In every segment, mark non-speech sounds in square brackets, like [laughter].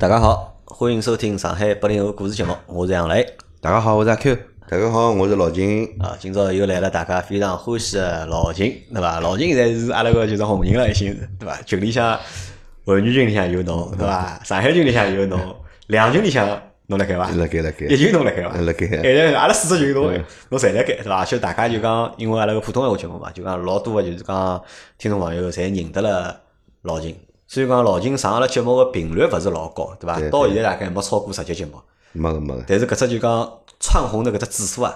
大家好，欢迎收听上海八零后故事节目，我是杨磊。大家好，我是阿 Q。大家好，我是老金。啊，今朝又来了大家非常欢喜的老秦，对伐？老秦现在是阿拉个就是红人了，已经是对伐？群里向妇女群里向有侬，对伐？上海群里向有侬，两群里向侬辣盖伐？辣盖辣盖一群侬辣盖伐？辣盖现在阿拉四只群侬侬侪辣盖，对伐？而且大家就讲，因为阿拉个普通闲话节目嘛，就讲老多个就是讲听众朋友侪认得了老秦。虽然讲老金上阿拉节目个频率勿是老高，对伐？到现在大概没超过十集节目，没个没个，但是搿只就讲窜红的搿只指数啊，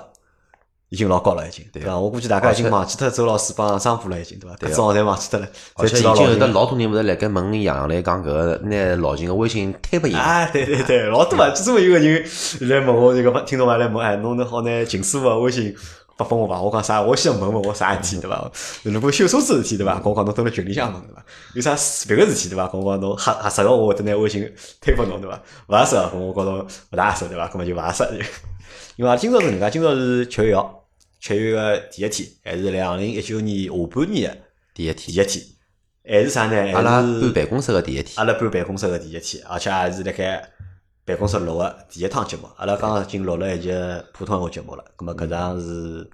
已经老高了，已经，对伐？我估计大家已经忘记脱周老师帮张波了，已经，对伐？搿只号侪忘记脱了，而且已。经有得老多人勿是辣盖问杨洋来讲搿个拿老金个微信推拨伊，啊，对对对，老多啊！专门有个人来问我，这个听众朋友来问，哎，侬能好拿秦师傅个微信发拨我伐？我讲啥？我先问问我啥事体，对伐？如果修车子事体，对伐？跟我讲侬蹲辣群里向问，对伐？有啥别个事体，对伐？跟我讲侬合合适个，我会得拿微信推拨侬，对伐？勿合适个，我觉着勿大合适，对伐？搿么就勿合适。[laughs] 因为今朝是哪能介，今朝是七月一号，七月个第一天，还是两零一九年下半年个第一天，第一天，还是啥呢？阿拉搬办公室个第一天，阿拉搬办公室个第一天，而且还是辣盖办公室录个第一趟节目。阿拉刚刚已经录了一集普通闲话节目了，咁么搿场是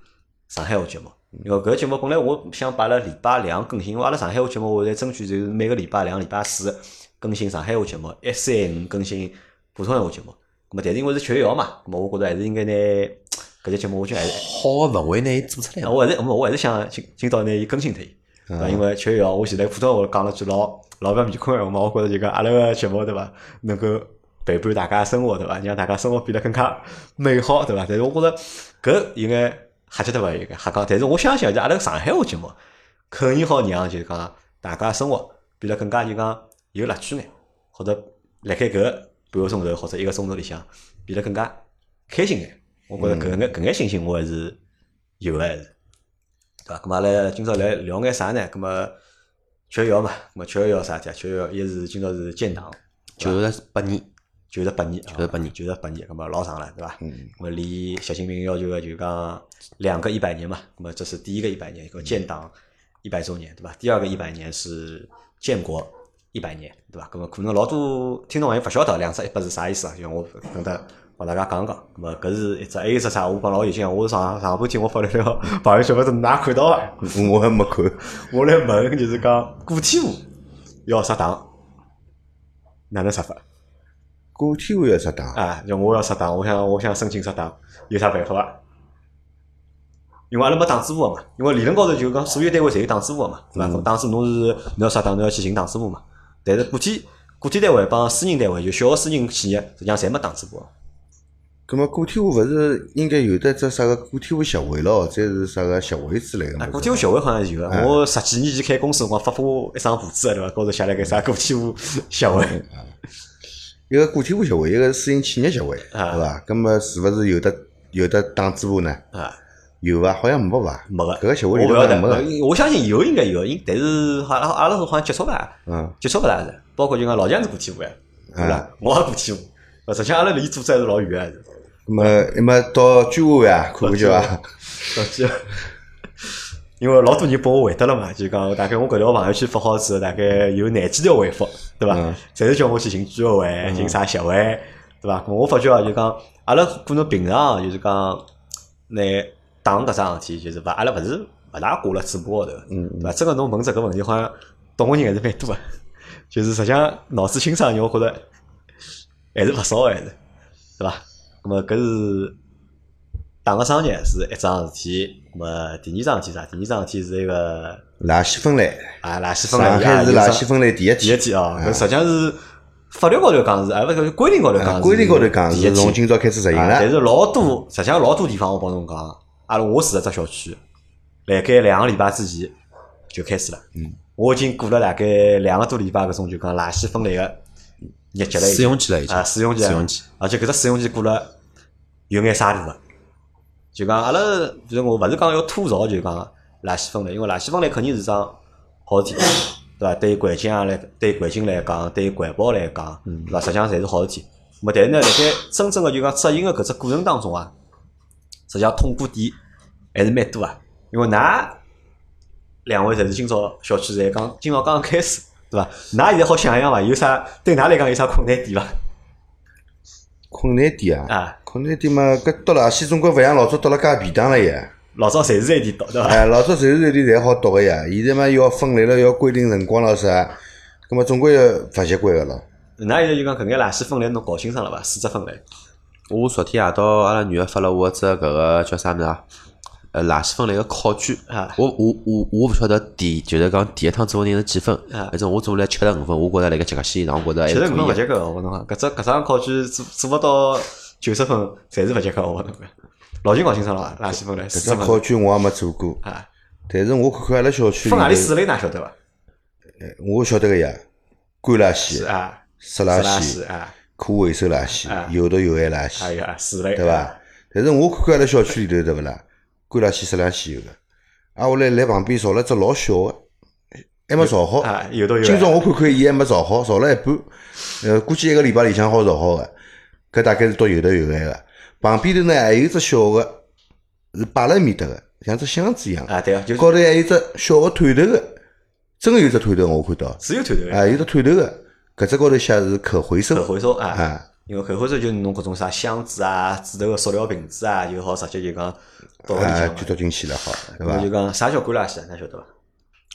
上海话节目。因为搿个节目本来我想摆辣礼拜两更新，因为阿拉上海话节目我在争取就是每个礼拜两、礼拜四更新上海话节目，一三五更新普通闲话节目。葛末但是因为是七月一号嘛，葛末我觉着还是应该拿搿节节目，我觉得还是好个氛围拿伊做出来了。我还是我我还是想今今朝拿伊更新脱伊，对伐？因为七月一号，我现在普通话讲了句老老勿面孔闲话嘛，我觉着就讲阿拉个节目对伐，能够陪伴大家生活对伐，让大家生活变得更加美好对伐？但是我觉着搿应该瞎记得伐？应该瞎讲，但是我相信就阿拉个上海话节目肯定好让就是讲大家生活变得更加就讲有乐趣眼，或者辣盖搿半个钟头或者一个钟头里向变得更加开心眼。我觉着搿眼搿眼信心我还是有个还是。对伐？咁么阿拉今朝来聊眼啥呢？咁么七月一号嘛，咁么七月一号啥体啊？七月一号一是今朝是建党九十八年，九十八年，九十八年九十八年，那么老长了，对伐？嗯，离习近平要求个就讲两个一百年嘛，那么这是第一个一百年，一个建党一百周年，对伐？第二个一百年是建国一百年，对伐？那么可能老多听众朋友勿晓得两只一百是啥意思啊？就我跟得帮大家讲讲。那么搿是一只，还有一只啥？我帮老有劲，我上上半天我发了条朋友圈，勿是㑚看到伐？[laughs] 我还没看。我来问，就是讲个体户要杀党，哪能杀法？个体户要入党，啊，就我要入党，我想我想申请入党，有啥办法伐？因为阿拉没党支部个嘛，因为理论高头就讲所有单位侪有党支部个嘛，对伐？咁党支侬是侬要入党，侬要去寻党支部嘛。但是个体个体单位帮私人单位，就小个私人企业，实际上侪没党支部个。葛么个体户勿是应该有得只啥个个体户协会咯，或者是啥个协会之类个啊，嘛？个体户协会好像有个。我十几年前开公司辰光发过一张簿子个，对伐？高头写了个啥个体户协会。一个个体户协会，一个是私营企业协会，啊对伐？葛么是勿是有的有的党支部呢？啊，有伐？好像没伐？没个。搿个协会里头没个。呃我相信有应该有，因但是好像阿拉是好像接触伐？嗯，接触勿大是，包括就讲老姜是个体户呀，对伐？我也个体户，呃实际上阿拉离组织还是老远个。葛么那么到居委会啊，看看去伐？到记，因为老多人帮我回答了嘛，就讲大概我搿条朋友圈发好之后，大概有廿几条回复，对伐嗯？侪是叫我去寻居委会，寻啥协会，对伐？咾我发觉啊，就讲阿拉可能平常就是讲拿党搿桩事体，就是勿阿拉勿是勿大挂辣嘴巴高头，嗯对伐？真个侬问这个问题，好像懂个人还是蛮多个，就是实际上脑子清爽我觉着还是勿少个，还是对伐？那么搿是党个生日是一桩事体，咁么第二桩事体啥？第二桩事体是一个垃圾分类，啊垃圾分类，上海是垃圾分分类第一第一天。天啊，搿实际上是法律高头讲是，哎勿是规定高头讲规定高头讲是从今朝开始实行了。啊但是老多，实际上老多地方我帮侬讲，阿拉我住的只小区，辣盖两个礼拜之前就开始了。嗯，我已经过了大概两个多礼拜搿种就讲垃圾分类个日脚了试用期了已经啊，试用期，试用期，而且搿只试用期过了有眼沙土个，就讲阿拉就是我勿是讲要吐槽，就讲垃圾分类，因为垃圾分类肯定是桩好事体，[laughs] 对伐？对于环境啊来，对环境来讲，对环保来讲，对伐？实际上侪是好事体。么但是呢，辣盖真正个就讲执行个搿只过程当中啊，实际上痛苦点还是蛮多啊。因为㑚两位侪是今朝小区侪刚今朝刚刚开始，对伐？㑚现在好想一想伐？有啥对㑚来讲有啥困难点伐？困难点啊，啊，困难点嘛，搿倒垃圾总归勿像老早倒了介便当了呀。老早随时随地倒，对伐？哎，老早随时随地侪好倒个呀，现在嘛要分类了，要规定辰光了啥，葛末总归要勿习惯个咯。㑚现在就讲搿眼垃圾分类侬搞清爽了伐？四只分类，我昨天夜到阿拉女儿发了我只搿个叫啥物事啊？呃，垃圾分类个考卷啊我我我我勿晓得第就是讲第一趟做人是几分，啊反正我做了七十五分，我觉着辣盖及格线上，我觉着还其是可以的。实搿侬勿及格，我侬讲搿只搿张考卷做做勿到九十分，侪是勿及格，我侬讲。老金搞清爽了伐？垃圾分类，四考卷我也没做过，啊，但是我看看阿拉小区，分何里四类㑚晓得伐？我晓得个呀，干垃圾、啊，湿垃垃圾、啊，可回收垃圾。啊、有毒有害垃圾，还有啊四类，对伐？但是我看看阿拉小区里头对勿啦，干垃圾、湿垃圾有个，啊，我来来旁边造了只老小个，还没造好。啊，有的有。今朝我看看伊还没造好，造了一半，呃，估计一个礼拜里向好造好个。搿大概是到有头有尾个。旁边头呢还有只小个，是摆辣埃面搭个，像只箱子一样。啊，对啊，就是高头还有只小个探头个，真个有只探头我看到，是有头头啊，有只探头个，搿只高头写是可回收可。回收啊啊，因为可回收就是侬搿种啥箱子啊、纸头个塑料瓶子啊，就好直接就讲倒搿里啊，向嘛。就倒进去了，好，对伐那么就？讲啥叫干垃圾啊？㑚晓得伐？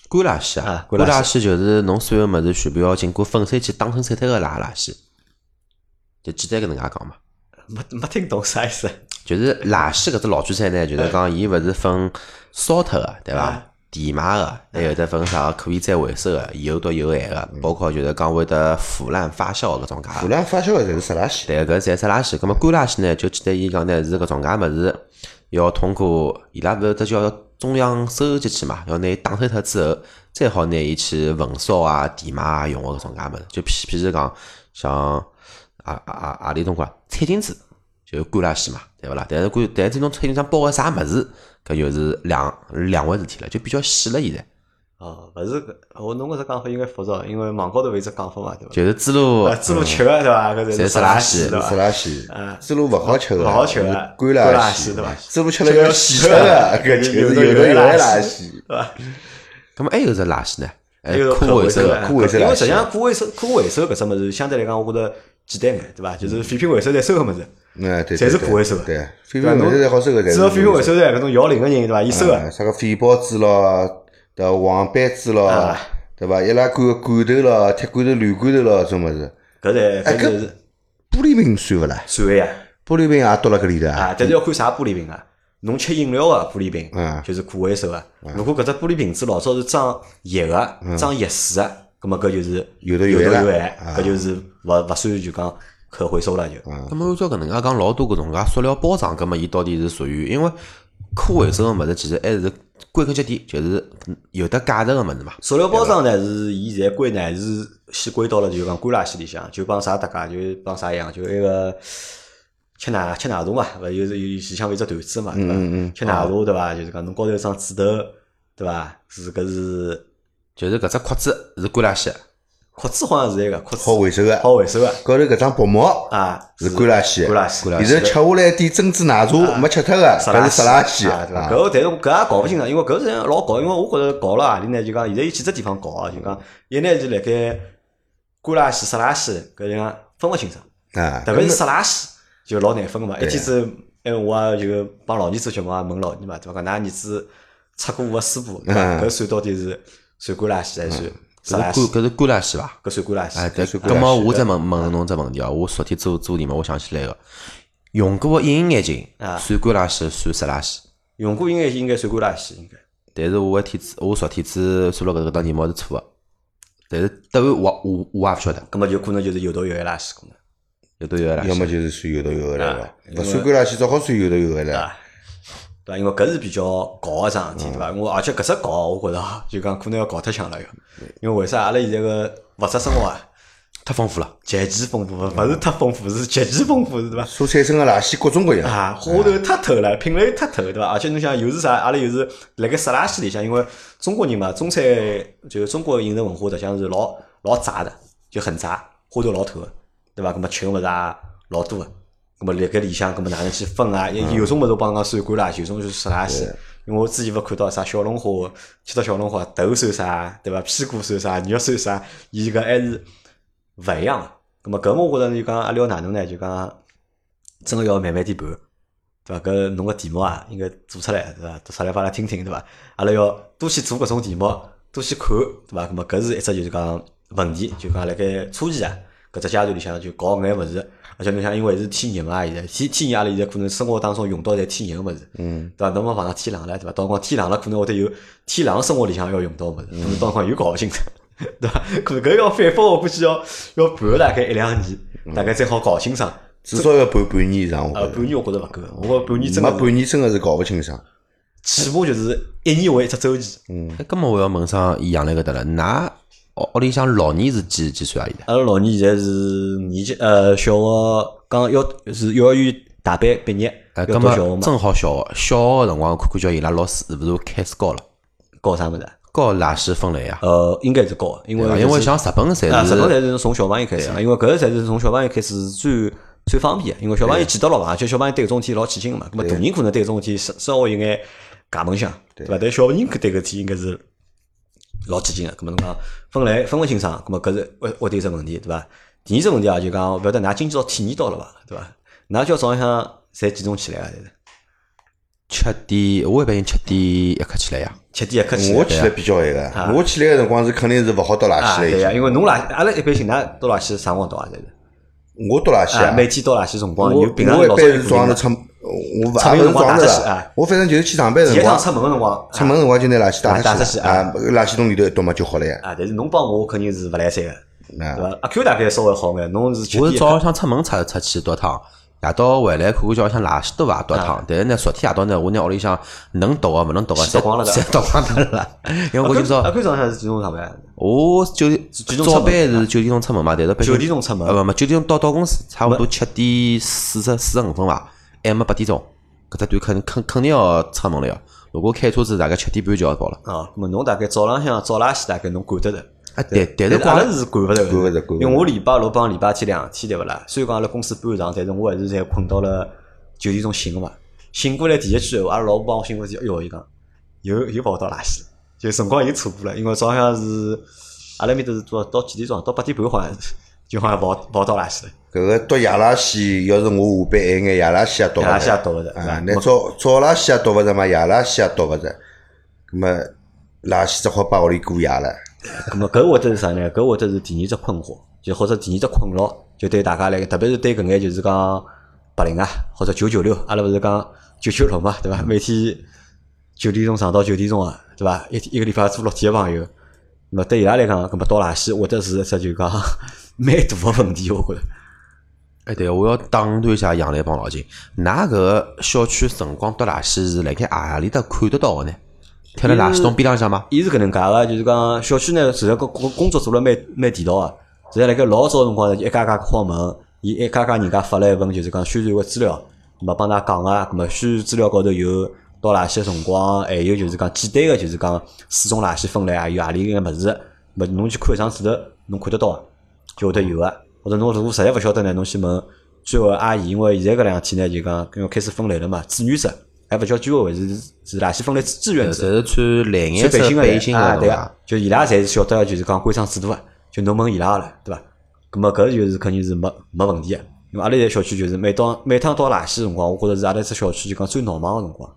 干垃圾啊啊，干垃圾干垃圾就是侬所有物事全部要经过粉碎机打成碎脱个垃垃圾，就简单搿能介讲嘛。没没听懂啥意思就是垃圾搿只老句菜呢，就是讲伊勿是分烧脱个，对伐啊？填埋个，还有得分啥可以再回收个，有毒有害个，包括就是讲会得腐烂发酵搿种介腐。烂发酵个侪是湿垃圾。对，搿侪是垃圾。葛末干垃圾呢，就简单伊讲呢，是搿种介物事要通过伊拉勿是得叫中央收集器嘛，要拿伊打碎脱之后，再好拿伊去焚烧啊、填埋啊用个搿种介物事。就譬譬如讲，像啊啊啊啊里种讲餐巾纸，就是干垃圾嘛，对勿啦？但是干，但是这种餐巾上包个啥物事，搿就是两两回事体了，就比较细了现在。哦，勿是搿，我侬搿只讲法应该复杂，因为网高头有一只讲法嘛，对伐？就是猪肉啊，猪肉吃个对伐？搿侪是是垃圾对伐？是垃圾啊，猪肉勿好吃个，勿好吃个是干干垃垃圾对伐猪肉吃了要洗脱个，搿就是有的垃圾。对伐？[laughs] 葛末还有只垃圾呢，哎还有，可回收。可回收因为实际上可回收可回收搿只物事相对来讲，我觉着简单眼，对伐？就是废品回收站收个物事，嗯，对，侪是对可回收个对，废品回收站好收个，只要废品回收站搿种摇铃个人，对伐？伊收个啊，啥个废报纸咯，对伐？黄板纸咯啊，对伐？易拉罐个罐头咯，铁罐头、铝罐头咯，种物事。搿侪哎搿搿就是玻璃瓶算勿啦？算个呀。玻璃瓶也倒辣搿里头啊。啊，但是要看啥玻璃瓶啊。侬吃饮料个玻璃瓶嗯，就是可回收个。如果搿只玻璃瓶子老早是装液个、装液水个，葛末搿就是嗯有的有有的有害，搿就是勿勿算就讲可回收了就。咁么按照搿能介讲，老多搿种介塑料包装，咁么伊到底是属于因为可回收个物事，其实还是归根结底就是有得价值个物事嘛。塑料包装呢是伊现在归呢是先归到了就讲干垃圾里向，就帮啥搭界，就帮啥一样，就那个吃奶吃奶茶嘛，勿就是有里向有只段子嘛，对伐？吃奶茶对伐？就是讲侬高头一张纸头，对伐？是搿是就是搿只壳子是干垃圾，壳子好像是那个壳子好回收个，好回收个高头搿张薄膜啊，是干垃圾，干垃圾现在吃下来一点珍珠奶茶没吃脱个，湿搿是湿垃圾啊，对伐？啊。搿个但是搿也搞勿清爽，因为搿是老搞，因为我觉着搞了何里呢？就讲现在有几只地方搞啊，就讲一呢就辣盖干垃圾、湿垃圾搿样分勿清爽，啊，特别是湿垃圾就老难分个嘛。一对天子，哎，我也就帮老儿子做节目，也问老儿嘛，对伐？讲㑚儿子擦过个书包，对伐？嗯搿算到底是算干垃圾还是？是干搿是干垃圾伐？搿算干垃哎，圾。对，算干垃圾咁么我再问问侬只问题哦，我昨天做做题目，我想起来个，用过个隐形眼镜啊算干垃圾，算湿垃圾。用过应该应该算干垃圾，应该。但是我一天子，我昨天子做了搿个道题目是错个，但是答案我我我也勿晓得，葛末就可能就是有毒有害垃圾可能。有毒有害垃圾。要么就是算有毒有害了勿算干垃圾，只好算有毒有害了。啊，对伐？因为搿是比较搞个桩事体，对伐？我而且搿只搞，我觉着 [laughs] 就讲可能要搞太强了要。因为为啥阿拉现在个物质生活啊，太丰富了，极其丰富，勿是太丰富，是极其丰富，对伐？所产生个垃圾各种各样。啊，花头太透了，品类太透，对伐？而且侬想，又是啥？阿拉又是辣盖湿垃圾里向，因为中国人嘛，中餐就是中国饮食文化，实际上是老老杂的，就很杂，花头老透个，对伐？葛么吃个物事也老多个，葛么辣盖里向，葛么哪能去分啊？有有种物事我帮侬讲算过啦，有种就是湿垃圾，因为我之前勿看到啥小龙虾，吃到小龙虾头算啥，对伐？屁股算啥，肉算啥，伊搿还是勿一样个。咁么搿么我觉着就讲阿拉要哪能呢？就讲真个要慢慢点盘，对伐？搿侬个题目啊，应该做出来，对伐？做出来拨阿拉听听，对伐？阿拉要多去做搿种题目，多去看，对伐？咁么搿是一只就是讲问题，就讲辣盖初期啊，搿只阶段里向就搞搿眼物事。而且侬想，因为是天热嘛，现在天天热，阿拉现在可能生活当中用到侪天热个物事，嗯，对伐？侬勿碰上天冷了，对伐？到辰光天冷了，可能会得有天冷生活里向要用到物事，可能到辰光又搞勿清楚，对伐？可能搿要反复，我估计要要盘大概一两年，大概才好搞清爽。至少要半半年以上，我呃，觉半年我觉着勿够，我觉着半年着。没真个是半年真个是搞勿清爽。起码就是一年为一只周期。嗯，哎，搿么我要问上杨澜搿搭了，㑚屋屋里向老年是几几岁啊？现在？阿拉老年现在是年级呃小学刚要是幼儿园大班毕业，哎，要搿读小学嘛，正好小学小学个辰光，看看叫伊拉老师是勿是开始教了？教啥物事？教垃圾分类啊？呃，应该是教，因为对伐？因为像日本侪是，日本是侪是从小朋友开始嘛，因为搿个侪是从小朋友开始最最方便的，因为小朋友记得牢嘛，而且小朋友对搿种事体老起劲个嘛，咁么大人可能对搿种事体稍稍微有眼假梦想，对伐？但小人搿对搿事体应该是老起劲个，咁么侬讲分类分勿清爽，咁么搿是会会得有只问题，对伐？第二只问题啊，就讲勿晓得㑚今朝体验到了伐，对伐？㑚叫早浪向侪几钟起来啊？现在七点，我一般性七点一刻起来呀。七点一刻起来我。起来比较晚个，我起来个辰光是肯定是勿好倒垃啊，圾了对呀，因为侬垃，阿拉一般性㑚倒垃圾啥辰光倒啊？侪是我倒垃圾啊，啊，每天倒垃圾辰光有平常一老早有般是早上头固定我勿出门辰光也勿是早上头打出去啊，我反正就是去上班第一趟辰光，出门个辰光，出门辰光就拿垃圾啊打打出去啊啊，垃圾桶里头一倒嘛就好了呀。啊，但是侬帮我肯定是勿来三个，对啊，伐？阿 Q 大概稍微好眼，侬是我是早浪向出门出出去倒趟，夜到回来看看叫浪向垃圾多伐倒趟。但是呢，昨天夜到呢，我拿屋里向能倒个勿能倒个，全倒光了的侪倒光脱了。因为我今朝阿 Q 早上是几点钟上班？我九点点钟早班是九点钟出门嘛，但是九点钟出门呃，勿没九点钟到到公司，差勿多七点四十四十五分伐，还没八点钟，搿只段肯肯肯定要出门了呀。如果开车子，大概七点半就要到了。啊，咁么侬大概早浪向早垃圾大概侬管得着。啊，但但是阿拉是管勿着的，管勿着管因为我礼拜六帮礼拜天两天对勿啦？虽然讲阿拉公司搬场，但是我还是侪困到了九点钟醒个嘛。醒过来第一句闲话，阿拉老婆帮我醒过去，哎哟，伊讲又又跑倒垃圾了，就辰光又错过了，因为早浪向是阿拉面搭是到到几点钟？到八点半好像是，就好像跑跑倒垃圾了，搿个倒夜垃圾，要是我下班晚眼，夜垃圾也倒夜垃圾也勿着。啊，那早早垃圾也倒勿着嘛，夜垃圾也倒勿着，葛么垃圾只好把屋里过夜了。咁么搿或者是啥呢？搿或者是第二只困惑，就或者第二只困扰，就对大家来，特别是对搿眼就是讲白领啊，或者九九六，阿拉勿是讲九九六嘛，对伐？每天九点钟上到九点钟啊，对伐？一天一个礼拜做六天个朋友，那么对伊拉来讲，搿么倒垃圾或者是一只就讲 [laughs] 蛮大个问题，我觉着。哎，对，我要打断一下杨澜帮老金，㑚搿个小区辰光倒垃圾是辣盖何里搭看得到个呢？贴了垃圾桶边浪向吗？伊是搿能介个，就是讲小区呢，实在个工工作做了蛮蛮地道个，实在辣盖老早辰光呢，一家家敲门，伊一家家人家发了一份就是讲宣传个资料，咁么帮㑚讲个，咁么宣传资料高头有倒垃圾个辰光，还有就是讲简单个就是讲四种垃圾分类啊，有何里眼物事，么侬去看一张纸头，侬看得到个，就会得有个，或者侬如果实在勿晓得呢，侬去问居委会阿姨，因为现在搿两天呢就讲因为开始分类了嘛，志愿者还勿叫居委会，是是垃圾分类志愿者。侪是穿蓝颜色背心个对伐？，就伊拉侪是晓得，就是讲规章制度个，就侬问伊拉个了，对伐？咁么搿就是肯定是没没问题个，因为阿拉现在小区就是每当每趟倒垃圾辰光，我觉着是阿拉只小区就讲最闹忙个辰光，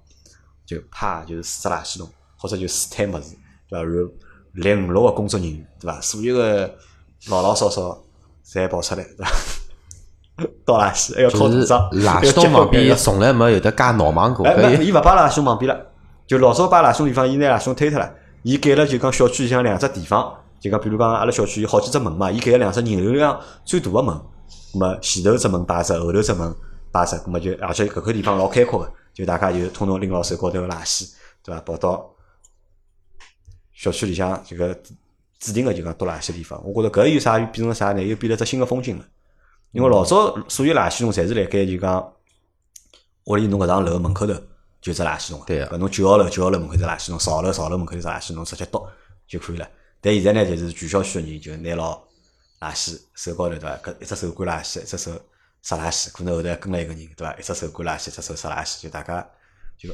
就啪就是四只垃圾桶，或者就四摊物事，对伐？然后来五六个工作人员，对伐？所有个老老少少侪跑出来，[laughs] 对伐？倒垃圾还要靠就是组长，垃圾桶旁边从来没有得介闹忙过，哎，伊勿摆垃圾桶旁边了，就老早摆垃圾桶地方，伊拿垃圾桶推脱了，伊改了就讲小区里向两只地方，就讲比如讲阿拉小区有好几只门嘛，伊改了两只人流量最大个门，咁么前头只门摆只，后头只门摆只，咁么就而且搿块地方老开阔个，就大家就统统拎牢手高头个垃圾，对伐？跑到小区里向这个指定个就讲倒垃圾地方，我觉着搿有啥变成啥呢？又变了只新个风景了。因为老早所有垃圾桶侪是辣盖就讲屋里侬搿幢楼门口头就有只垃圾桶，对啊搿侬九号楼九号楼门口只垃圾桶，十号楼十号楼门口有只垃圾桶，直接倒就可以了。但现在呢，就是全小区个人就拿牢垃圾手高头对伐？搿一只手管垃圾，一只手拾垃圾，可能后头还跟了一个人对伐？一只手管垃圾，一只手拾垃圾，就大家就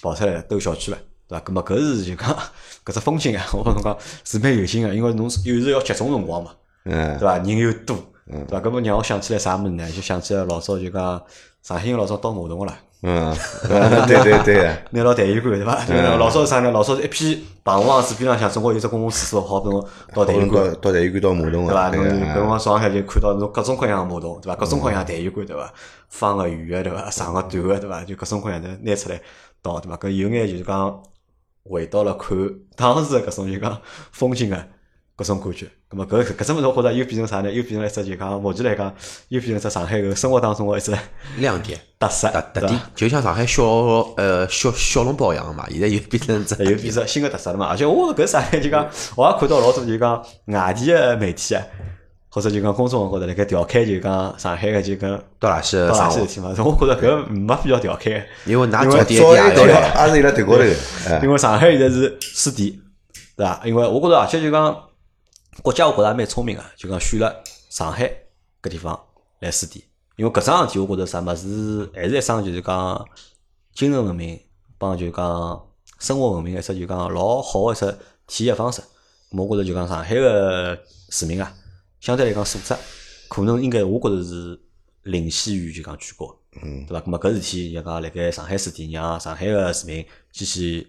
跑出来了兜小区了，对伐？咁么搿是就讲 [laughs] 搿只风景啊，[laughs] 我跟侬讲是蛮有劲个，因为侬有时要集中辰光嘛，嗯对，伐？人又多，对伐？搿么让我想起来啥物事呢？就想起来老早就讲上海人老早倒马桶个啦。嗯，[laughs] 对对对个，拿牢痰盂罐对伐？就老早是啥呢？老早是一批棚房子边浪向，总归有只公共厕所，好拨侬到痰盂到罐，到痰盂罐倒马桶对伐？个，侬辰光早浪向就看到侬各种各样个马桶，对伐？各种各样痰盂罐，对伐？方个、圆个，对伐？长个、短个，对伐？就各种各样的拿出来倒，对伐？搿有眼就是讲回到了看当时的搿种就讲风景个搿种感觉。葛末搿搿只物事，我觉着又变成啥呢？又变成了一只就讲目前来讲，又变成一只上海个生活当中个一只亮点。特色，特特点？就像上海小呃小小笼包一样个嘛，现在又变成只 [laughs] 又变成新个特色了嘛。而且我搿啥呢？就讲我也看到老多就讲外地个媒体啊，或者就讲公众号高头辣盖调侃就讲上海个就讲倒垃圾倒垃事体嘛。我觉着搿没必要调侃，因为㑚因为早点早一也点要也是伊拉头高头因为上海现在是试点，对伐？因为我觉着而且就讲国家我觉着也蛮聪明个，就讲选了上海搿地方来试点。因为搿桩事体，我觉着啥物事还是一桩就是讲精神文明帮就讲生活文明的一只就讲老好个一只体现方式。我觉着就讲上海个市民啊，相对来讲素质可能应该我觉着是领先于就讲全国，嗯对伐？咁么搿事体就讲辣盖上海试点，让上海个市民继续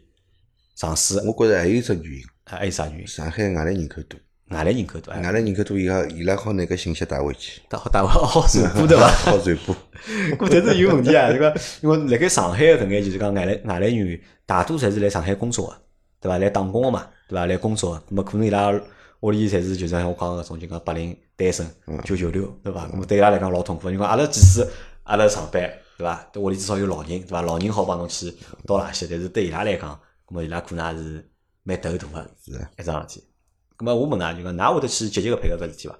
尝试。我觉着还有一只原因，还有啥原因？上海外来人口多，外来人口多，外来人口多，伊拉伊拉好拿搿信息带回去，带好带好好传播对伐？好传播。搿但 [laughs] [laughs] 是有问题啊！这个因为辣盖上海个搿眼就是讲外来外来人员，大多侪是来上海工作个，对伐？来打工个嘛，对伐？来工作个，咁么可能伊拉屋里侪是就像我讲个搿种就讲白领单身九九六，对伐？那么对伊拉来讲老痛苦，因为阿拉即使阿拉上班，对伐？屋里至少有老人，对伐？老人好帮侬去倒垃圾，但是对伊拉来讲，那么伊拉可能也是蛮头大个是啊一桩事体。咁么我问㑚就讲，㑚会得去积极个配合搿事体伐？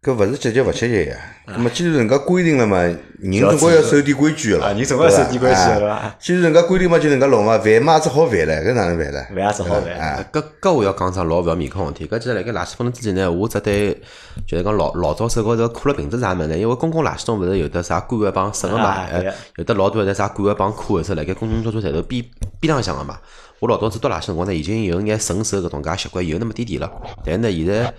搿勿是积极勿积极呀？那么既然人家规定了嘛，人总归要守点规矩个啊，了。人总归要守点规矩个对伐哎既然人家规定嘛，就人家弄嘛，饭嘛也只好饭唻，搿哪能办呢？饭也只好饭哎，搿搿我要讲只老勿要面孔问题。搿其实辣盖垃圾分类之前呢，我只对就是讲老老早手高头苦了瓶子啥物事呢？因为公共垃圾桶勿是有的啥干个帮湿个嘛，有的老多的啥干个帮可个是辣盖公共交通站头边边浪向个嘛。我老早子倒垃圾辰光呢，已经有眼顺手搿种介习惯有那么点点了。但是呢，现在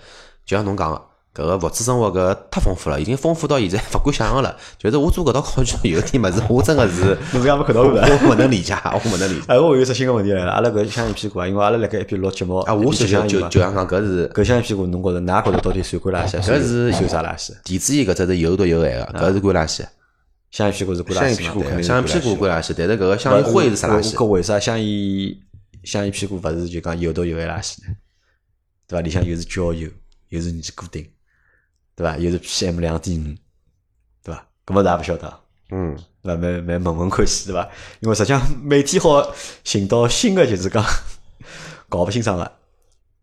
就像侬讲个。搿个物质生活搿太丰富了，已经丰富到现在 [laughs] 勿敢想象了。就是我做搿道考卷有点物事，我真个是 [laughs] 侬是讲没看到我过？我勿能理解，我勿能理解。[laughs] 哎，我有一只新个问题来了，阿拉搿香烟屁股啊，因为阿拉辣盖一边录节目啊，我是就就就想讲搿是搿香烟屁股，侬觉着㑚觉着到底算干垃圾？搿是算啥垃圾？电子烟搿只是有毒有害个，搿是干垃圾。香烟屁股是干垃圾嘛？香烟屁股肯定是香烟屁股干垃圾，但是搿个香烟灰是啥垃圾？搿为啥香烟香烟屁股勿是就讲有毒有害垃圾呢？对伐？里向又是焦油，又是尼古丁，对伐？又是 PM 两点五，对伐？搿么大家勿晓得啊。嗯，对伐？蛮蛮问问看戏对伐？因为实际上每天好寻到新的就是讲搞勿清爽个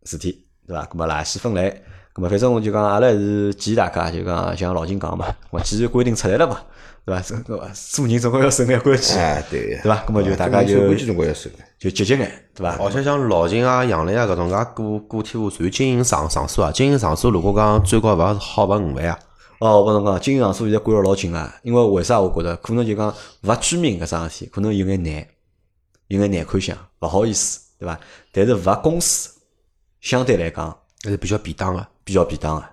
事体，对伐？搿么垃圾分类，咁么反正我就讲阿拉是建议大家就讲像老金讲嘛，我既然规定出来了嘛，对伐？这个做人总归要守眼规矩，哎，对个，对伐？咁么就大家就守规矩总归要守个。就积极眼，对伐？而且像老金啊、杨澜啊搿种介个个体户属于经营场场所啊，经营场所如果讲最高勿好罚五万啊，哦，我跟侬讲，经营场所现在管了老紧啊，因为为啥？我觉着可能就讲罚居民搿桩事体，可能有眼难，有眼难看相，勿好意思，对伐？但是罚公司相对来讲还是比较便当个。比较便当个，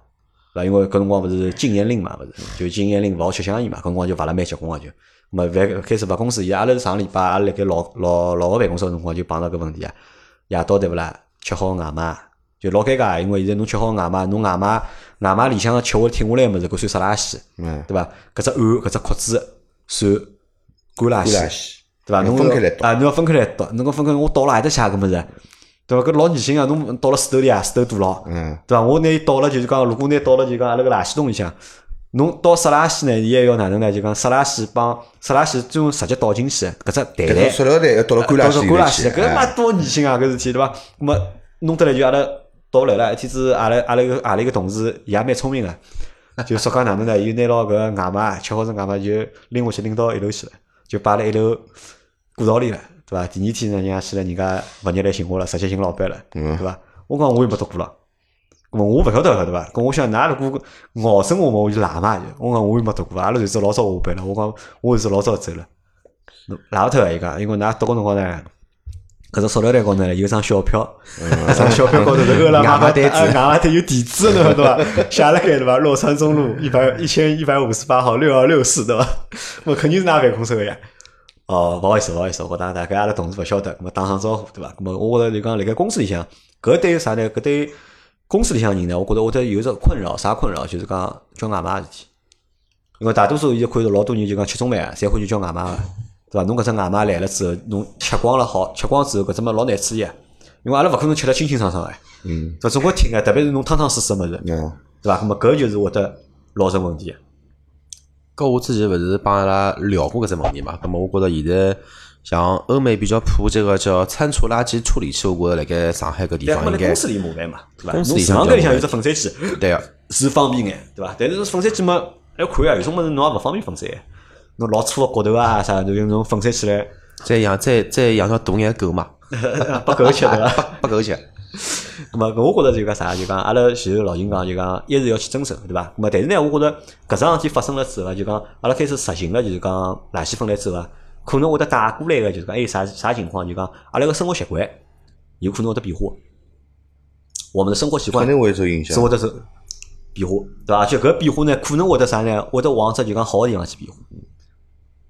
对伐？因为搿辰光勿是禁烟令嘛，勿是就禁烟令勿好吃香烟嘛，搿辰光就罚了蛮结棍个就。咁么烦开始罚公司，现在阿拉是上礼拜阿拉辣盖老老老个办公室个辰光就碰到搿问题啊，夜到对勿啦？吃好外卖就老尴尬，因为现在侬吃好外卖，侬外卖外卖里向个吃下停下来个物事，搿算啥垃圾？嗯，对伐？搿只碗、搿只筷子算干垃圾，对伐？侬分开来倒啊，侬要分开来倒，侬讲分开，我倒了何得写搿物事？对伐？搿老恶心个，侬倒了水头里啊，水头大牢，嗯，对伐？我拿伊倒了，就是讲，如果拿倒了，就讲阿拉个垃圾桶里向，侬倒湿垃圾呢，伊还要哪能呢？就讲湿垃圾帮湿垃圾最后直接倒进去，搿只袋袋塑料袋要倒了干垃圾干垃圾，搿妈哎多恶心啊！搿事体对伐？那么弄得来就阿拉倒勿来了。一天子阿拉阿拉个阿拉一个同事伊也蛮聪明个，就说讲哪能呢？伊拿牢搿外卖吃好只外卖就拎下去拎到一楼去了，就摆辣一楼过道里了，对伐？第二天呢，人家去了，人家物业来寻我了，直接寻老板了，对伐？我讲我又没读过了。咁么我勿晓得对伐？咁我想，㑚如果咬生我嘛，我就赖嘛就。我讲我又没读过，阿拉就是老早下班了。我讲我就是老早走了，拉勿脱个伊讲，因为㑚读个辰光呢，搿只塑料袋高头呢有张小票，搿张小票高头是饿了外妈卖单子外卖单有地址的，侬晓得伐？写辣盖对伐？洛川中路一百一千一百五十八号六二六四对伐？我肯定是㑚办公室个呀。哦，勿好意思，勿好意思，我当大概阿拉同事勿晓得，咁么打声招呼对伐？咁么我觉着就讲辣盖公司里向，搿对啥呢？搿对公司里向人呢，我觉着会得有一只困扰，啥困扰？就是讲叫外卖个事体。因为大多数现在看到老多人就讲吃中饭啊，侪欢喜叫外卖个，对伐？侬搿只外卖来了之后，侬吃光了好，吃光之后搿只物事老难处理啊。因为阿拉勿可能吃得清清爽爽个，嗯，对伐？总归听个，特别是侬汤汤水水个物事，嗯，对伐？咁么搿就是会得老成问题个。搿我之前勿是帮阿拉聊过搿只问题嘛？咁么我觉着现在像欧美比较普及个叫餐厨垃圾处理器，我觉着辣盖上海搿地方应该公司里麻烦嘛，对伐？公司里向比较房间里向有只粉碎机，对个。是方便眼，对伐？但是粉碎机嘛，要看啊，有种物事侬也勿方便粉碎，侬老粗个骨头啊啥，就用侬粉碎起来再养再再养条大眼狗嘛，[laughs] 拨狗吃对伐？[laughs] 拨狗吃。[laughs] 咁么，我觉着就讲啥，就讲阿拉前头老金讲，就讲一是要去遵守，对伐？咁么，但是呢，我觉着搿桩事体发生了之后啊，就讲阿拉开始实行了，就是讲垃圾分类之后啊，可能会得带过来个，就是讲还有啥啥情况，就讲阿拉个生活习惯有可能会得变化，我们的生活习惯肯定会受影响是。会得是变化，对伐？而且搿变化呢，可能会得啥呢？会得往只就讲好个地方去变化，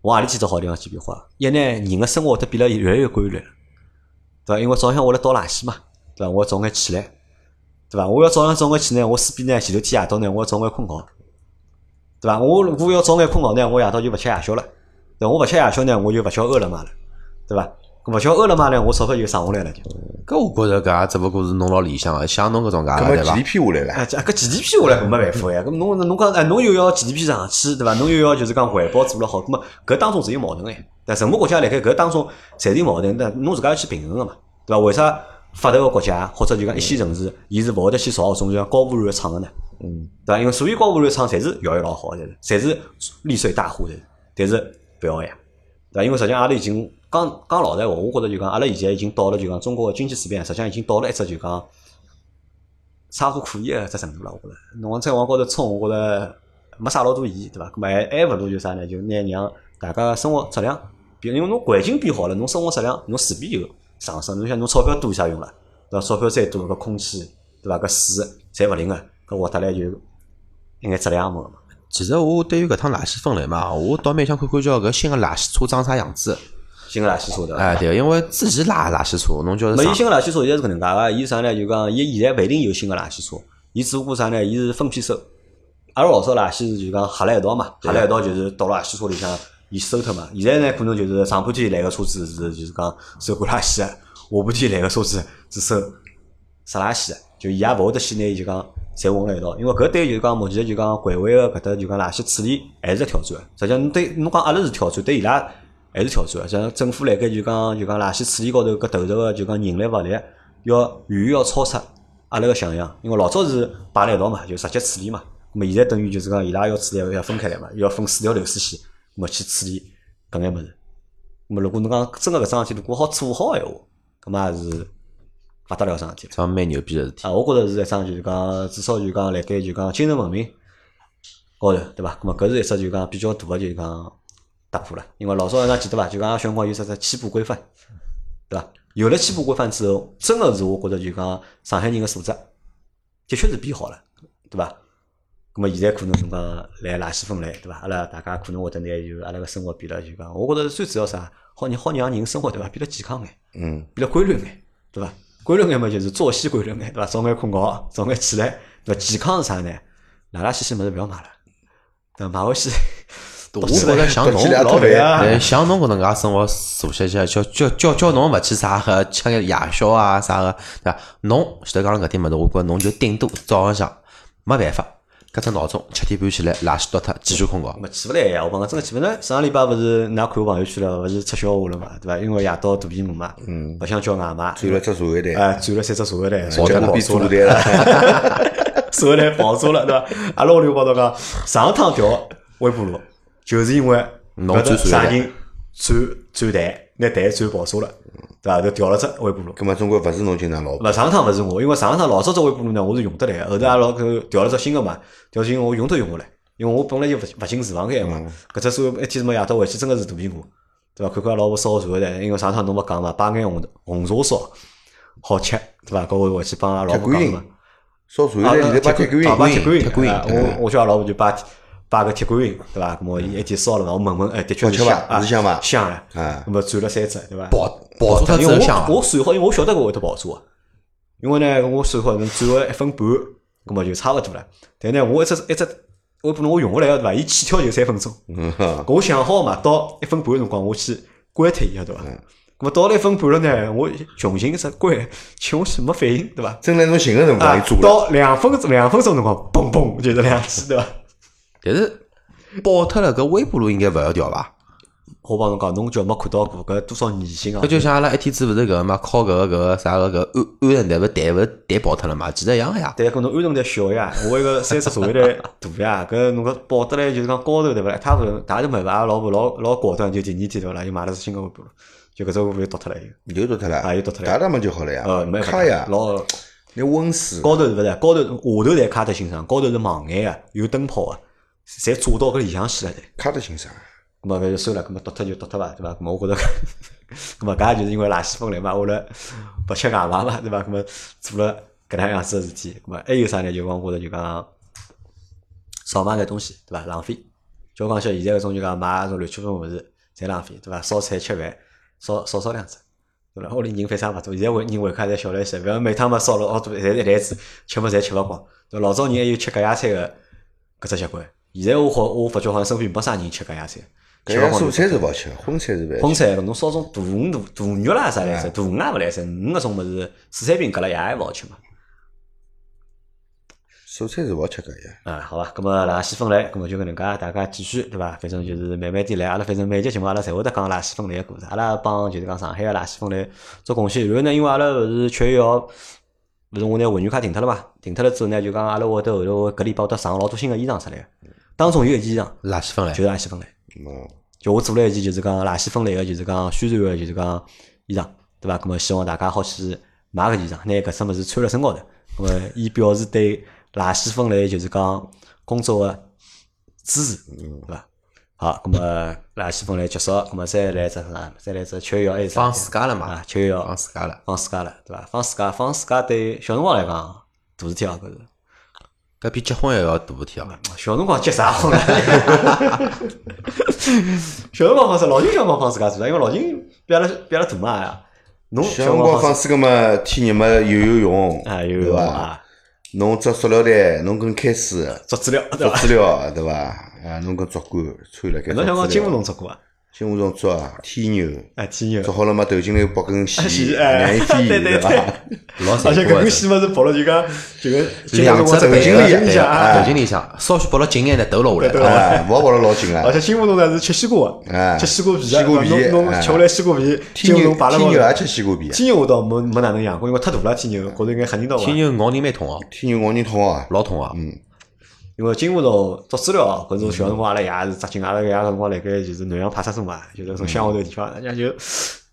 往何里去只好地方去变化？一呢，人个生活会得变得越来越规律，对伐？因为早向我来倒垃圾嘛，对伐？我要早眼起来，对伐？我要早上早眼起来，我势必呢前头天夜到呢，我要早眼困觉，对伐？我如果要早眼困觉呢，我夜到就勿吃夜宵了，对伐？我勿吃夜宵呢，我就勿叫饿了么了，对伐？搿勿叫饿了么呢，我钞票就省下来了就。搿我觉着搿也只勿过是侬老理想个，像侬搿种介对伐？GDP 下来啊，了，这搿 GDP 下来搿没办法呀，搿侬侬讲哎，侬又要 GDP 上去，对伐？侬又要就是讲环保做了好，搿么搿当中是有矛盾哎。但任何国家辣盖搿当中侪是有矛盾，但侬自家要去平衡个嘛，对伐？为啥发达个国家或者就讲一线城市，伊是勿会得去造搿种就讲高污染个厂个呢？嗯，对伐？因为所有高污染厂侪是效益老好的，侪是利税大户的，但是勿要呀，对伐？因为实际上阿拉已经讲讲老实闲话，我觉着就讲阿拉现在已经到了就讲中国个经济水平，实际上已经到了一只就讲差不多可以个只程度了。我觉着，侬再往高头冲，我觉着没啥老多意义，对伐？咁么还还勿如就啥呢？就拿让大家个生活质量变，因为侬环境变好了，侬生活质量侬势必有上升。侬想侬钞票多有啥用了？对伐？钞票再多，搿空气对伐？搿水侪勿灵个，搿活得来就应该质量没个嘛。其实我对于搿趟垃圾分类嘛，我倒蛮想看看叫搿新个垃圾车长啥样子。新个垃圾车对伐？哎，对，因为之前拉垃圾车，侬叫是没，伊新个垃圾车现在是搿能介个，伊啥呢？就讲伊现在勿一定有新个垃圾车，伊只不过啥呢？伊是分批收。阿拉老早垃圾是就讲合辣一道嘛，合辣一道就是倒垃圾车里向伊收脱嘛。现在呢，可能就是上半天来个车子是就是讲收干垃圾，下半天来个车子是收湿垃圾，就伊也勿会得去拿伊就讲侪混辣一道，因为搿对就是讲目前就讲环卫个搿搭就讲垃圾处理还是个挑战。实际上，侬对侬讲阿拉是挑战，对伊拉还是挑战。像政府辣盖就讲就讲垃圾处理高头搿投入个就讲人力物力，要远远要超出阿拉个想象。因为老早是摆辣一道嘛，就直接处理嘛。咁么现在等于就是讲伊拉要处理要分开来嘛，要分四条流水线，么去处理搿眼物事。咁么如果侬讲真个搿桩事体如果好做好个闲话，咁么也是勿得了桩事体了。桩蛮牛逼个事体。啊，我觉着是一桩就是讲，至少就讲辣盖就讲精神文明高头，对伐？咁么搿是一只就讲比较大个就讲突破了。因为老早大家记得伐？就讲小辰光有只只起步规范，对伐？有了起步规范之后，真个是我觉着就讲上海人个素质的确是变好了，对伐？咁么现在可能侬讲来垃圾分类，对伐？阿拉大家可能会得拿就阿拉个生活变了就讲，我觉着最主要啥？好让好让人生活对伐变得健康眼。嗯，变得规律眼，对伐？规律眼嘛就是作息规律眼，对伐？早眼困觉，早眼起来，对伐？健康是啥呢？垃垃圾圾物事勿要买了，对伐？买回去，我觉着像侬老烦啊！对，像侬搿能介生活熟悉些，叫叫叫叫侬勿去啥个吃个夜宵啊啥个，对伐？侬前头讲了搿点物事，我觉着侬就顶多早浪向没办法，搿只闹钟七点半起来，垃圾倒脱，继续困觉。没起勿来呀！我帮侬真个起勿来。上个礼拜勿是㑚看我朋友圈了，勿是出笑话了嘛，对伐？因为夜到肚皮饿嘛，嗯勿想叫外卖，转了只茶叶蛋，哎，转了三只茶叶蛋，叫侬变叫爆炸了，茶叶蛋了。[laughs] 茶叶蛋爆炸了，对伐？阿拉屋里帮侬讲，上趟调微波炉，就是因为侬搿搭转茶叶蛋啥人转转蛋，拿蛋转爆炸了，对伐？就调了只微波炉。葛末总归勿是侬经常老上趟勿是我，因为上趟老早只微波炉呢，我是用得来个。后头阿拉搿调了只新个嘛，调新我用都用勿来，因为我本来就勿勿进厨房间嘛。搿只所以一天什么夜到回去真个是肚皮饿，对伐？看看阿拉老婆烧茶的，因为上趟侬勿讲嘛，摆眼红红茶烧好吃，对伐？搿我回去帮阿拉老婆讲嘛。烧茶叶里头摆铁观音，铁观音，铁观音啊我我叫阿拉婆就摆摆个铁观音，对伐？咁么伊一天烧了嘛，我闻闻，哎，的确香啊，是香伐香哎。啊咁么转了三只，对伐？爆爆出它因为真香我我算好，因为我晓得搿会得爆炸个，因为呢，我算好能转个一分半，咁么就差勿多了。但呢，我一只一只我可能我用下来个对伐？伊起跳就三分钟，嗯哼，我想好嘛，到一分半个辰光我去关脱伊个对伐？咁么到了一分半了呢，我穷寻一只关，请我去没反应对伐？真来侬寻个辰光，啊伊做，了，到两分钟两分钟辰光，嘣嘣就是两记对伐？但是爆脱了，搿微波炉应该勿要调伐？我帮侬讲，侬就没看到过搿多少年薪啊搿？就像阿拉一天子勿是搿个嘛，敲搿个搿个啥个搿鹌鹌鹌蛋，勿蛋勿是蛋爆脱了嘛，其实一样个呀。对，搿侬安顿台小呀，我一个三十座位台大呀，[laughs] 搿侬搿爆得来就是讲高头对勿啦？他勿大就没办法，老婆老老果断，就第二天对勿啦？又买了只新个微波炉，就搿只微波炉丢脱了又。又丢脱了，啊又丢脱了搿搭么就好了呀，呃，没办法开呀，老那温水，高头是勿是？高头下头侪卡得清爽，高头是网眼个，有灯泡个，侪炸到搿里向去了侪。开得清爽，咁么搿就算了，咁么丢脱就丢脱伐，对伐？咁么我觉着，[laughs] 咁么搿也就是因为垃圾分类嘛，为了勿吃外卖嘛，对伐？咁么做了搿能样子个事体，咁么还有啥呢？就讲我觉着就讲少买眼东西，对伐？浪费。就讲像现在搿种就讲买搿种乱七八糟物事，侪浪费，对伐？烧菜吃饭少少烧两只，对伐？屋里人反差勿多，现在胃人胃口侪小了一些，勿要每趟嘛烧了老多，侪是一篮子，吃么侪吃勿光。对老早人还有吃隔夜菜个搿只习惯，现在我好我发觉好像身边没啥人吃搿样菜。搿样蔬菜是勿好吃，荤菜是勿。荤菜，侬烧种大鱼、大大肉啦啥来塞，大鱼也勿来塞，鱼搿种物事，水产品搿了也还勿好吃嘛。蔬菜是勿好吃搿样。啊，好吧，葛么垃圾分类，葛么就搿能介，大家继续对伐？反正就是慢慢点来，阿拉反正每集节目阿拉侪会得讲垃圾分类个故事，阿拉帮就是讲上海个垃圾分类做贡献。然后呢，因为阿拉勿是七月一号，勿是我拿会员卡停脱了嘛？停脱了之后呢，就讲阿拉会得后头搿礼拜会得上老多新个衣裳出来个，当中有一件衣裳垃圾分类就，是垃圾分类。嗯，就我做了一件就是讲垃圾分类个，就是讲宣传个，就是讲衣裳，对伐？那么希望大家好去买搿件衣裳，拿搿只物事穿辣身高头，那么以表示对垃圾分类就是讲工作个支持，对伐？好，那么垃圾分类结束，咁么再来只啥？再来只七月一号还是啥放暑假了嘛啊，七月一号放暑假了。放暑假了，对伐？放暑假，放暑假对小辰光来讲大事体啊，搿是。搿比结婚还要大事体啊。小辰光结啥婚呢？[laughs] 小辰光放暑，老金小辰光放自家做啥？因为老金比阿拉比阿拉大嘛呀。侬小小辰光放暑假嘛，天热嘛游游泳，对伐？有啊，侬只塑料袋，侬跟开水，做资料对做伐？资料，对伐？啊，侬跟竹竿穿了该侬小辰光金做资料乌龙做过啊？金乌龙做啊，天牛，啊，天牛做，好了嘛，头颈头绑根线，线哎让伊飞，对对伐？[laughs] 老而且搿辛苦的。根线嘛是跑了就讲就个两只头背颈里向头。颈里向，稍许拔了紧眼呢，头落下来了。哎，勿好跑了老紧啊而。且金乌龙呢是吃西瓜吃西瓜皮的，西瓜皮哎侬侬吃下来西瓜皮，金天牛。天牛也吃西瓜皮啊，天牛我倒没没哪能养过，因为太大了，天牛觉着应该吓人到伐？天牛咬人蛮痛哦，天牛咬人痛啊。老痛啊。因为金乌龙做资料哦，搿种小辰光阿拉爷是扎劲，阿拉爷辰光辣盖就是南阳派出所嘛，就是从乡下头地方，人家就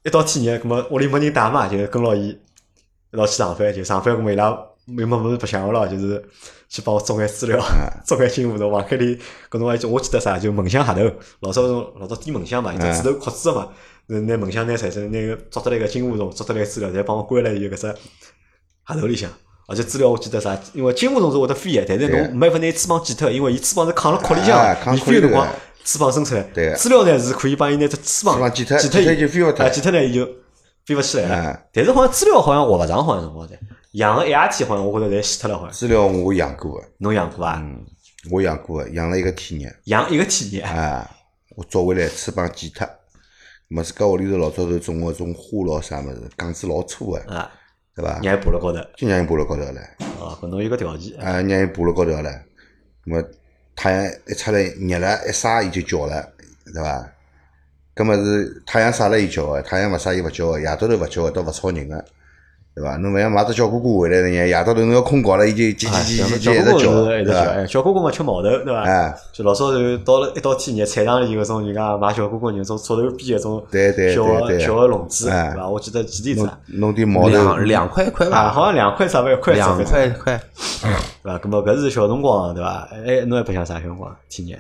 一到天热，葛末屋里没人带嘛，就跟牢伊一道去上班，就上班搿么伊拉没没物事白相个咯，就是去帮我做眼资料，做眼金乌龙，房间里搿种还就我记得啥，就蚊香盒头，老早老早点蚊香嘛，有只纸头壳子个嘛，拿蚊香拿出来，拿个做得来个金乌龙，做得来资料，侪帮我关辣伊搿只盒头里向。而且资料我记得啥，因为金乌虫是会得飞个，但是对。侬没法拿翅膀剪脱，因为伊翅膀是扛辣壳里向啊的，伊扛壳里头飞个辰光的翅膀伸出来。对。资料呢是可以帮伊拿只翅膀剪脱剪剪脱伊就飞勿脱啊，剪脱呢伊就飞勿起来了。哎。但是好像资料好像活勿长，好像辰光在养个一夜天，好像我觉着侪死脱了，好像。资料我养过。个，侬养过啊？我养过个，养了一个天热。养一个天热，啊，我捉回来翅膀剪脱，么自家屋里头老早头种个种花咯啥物事，杠子老粗个，啊，对伐？让伊爬了高头。就让伊爬了高头了，哦，搿侬有个条件。啊，让伊爬了高头了，么太阳一出来热了，一晒伊就叫了，对伐？搿么是太阳晒了伊叫个，太阳勿晒伊勿叫个，夜到头勿叫个，倒勿吵人个，对伐？侬勿像买只小哥哥回来了，人夜到头侬要困觉了，伊就叽啊，叽叽叽小叽一直叫，对叫，哎，伐？小哥哥嘛吃毛头，对伐？哎，就老早头到了一到天热，菜场里搿种人家买小哥哥人种竹头边一种对对小对对个小个笼子，哎对伐？我记得几钿子弄点毛头两，两块一块啊，吧，好像两块啥勿一块两子块一块。对伐？搿么搿是小辰光对伐？哎，侬还白相啥小辰光？天热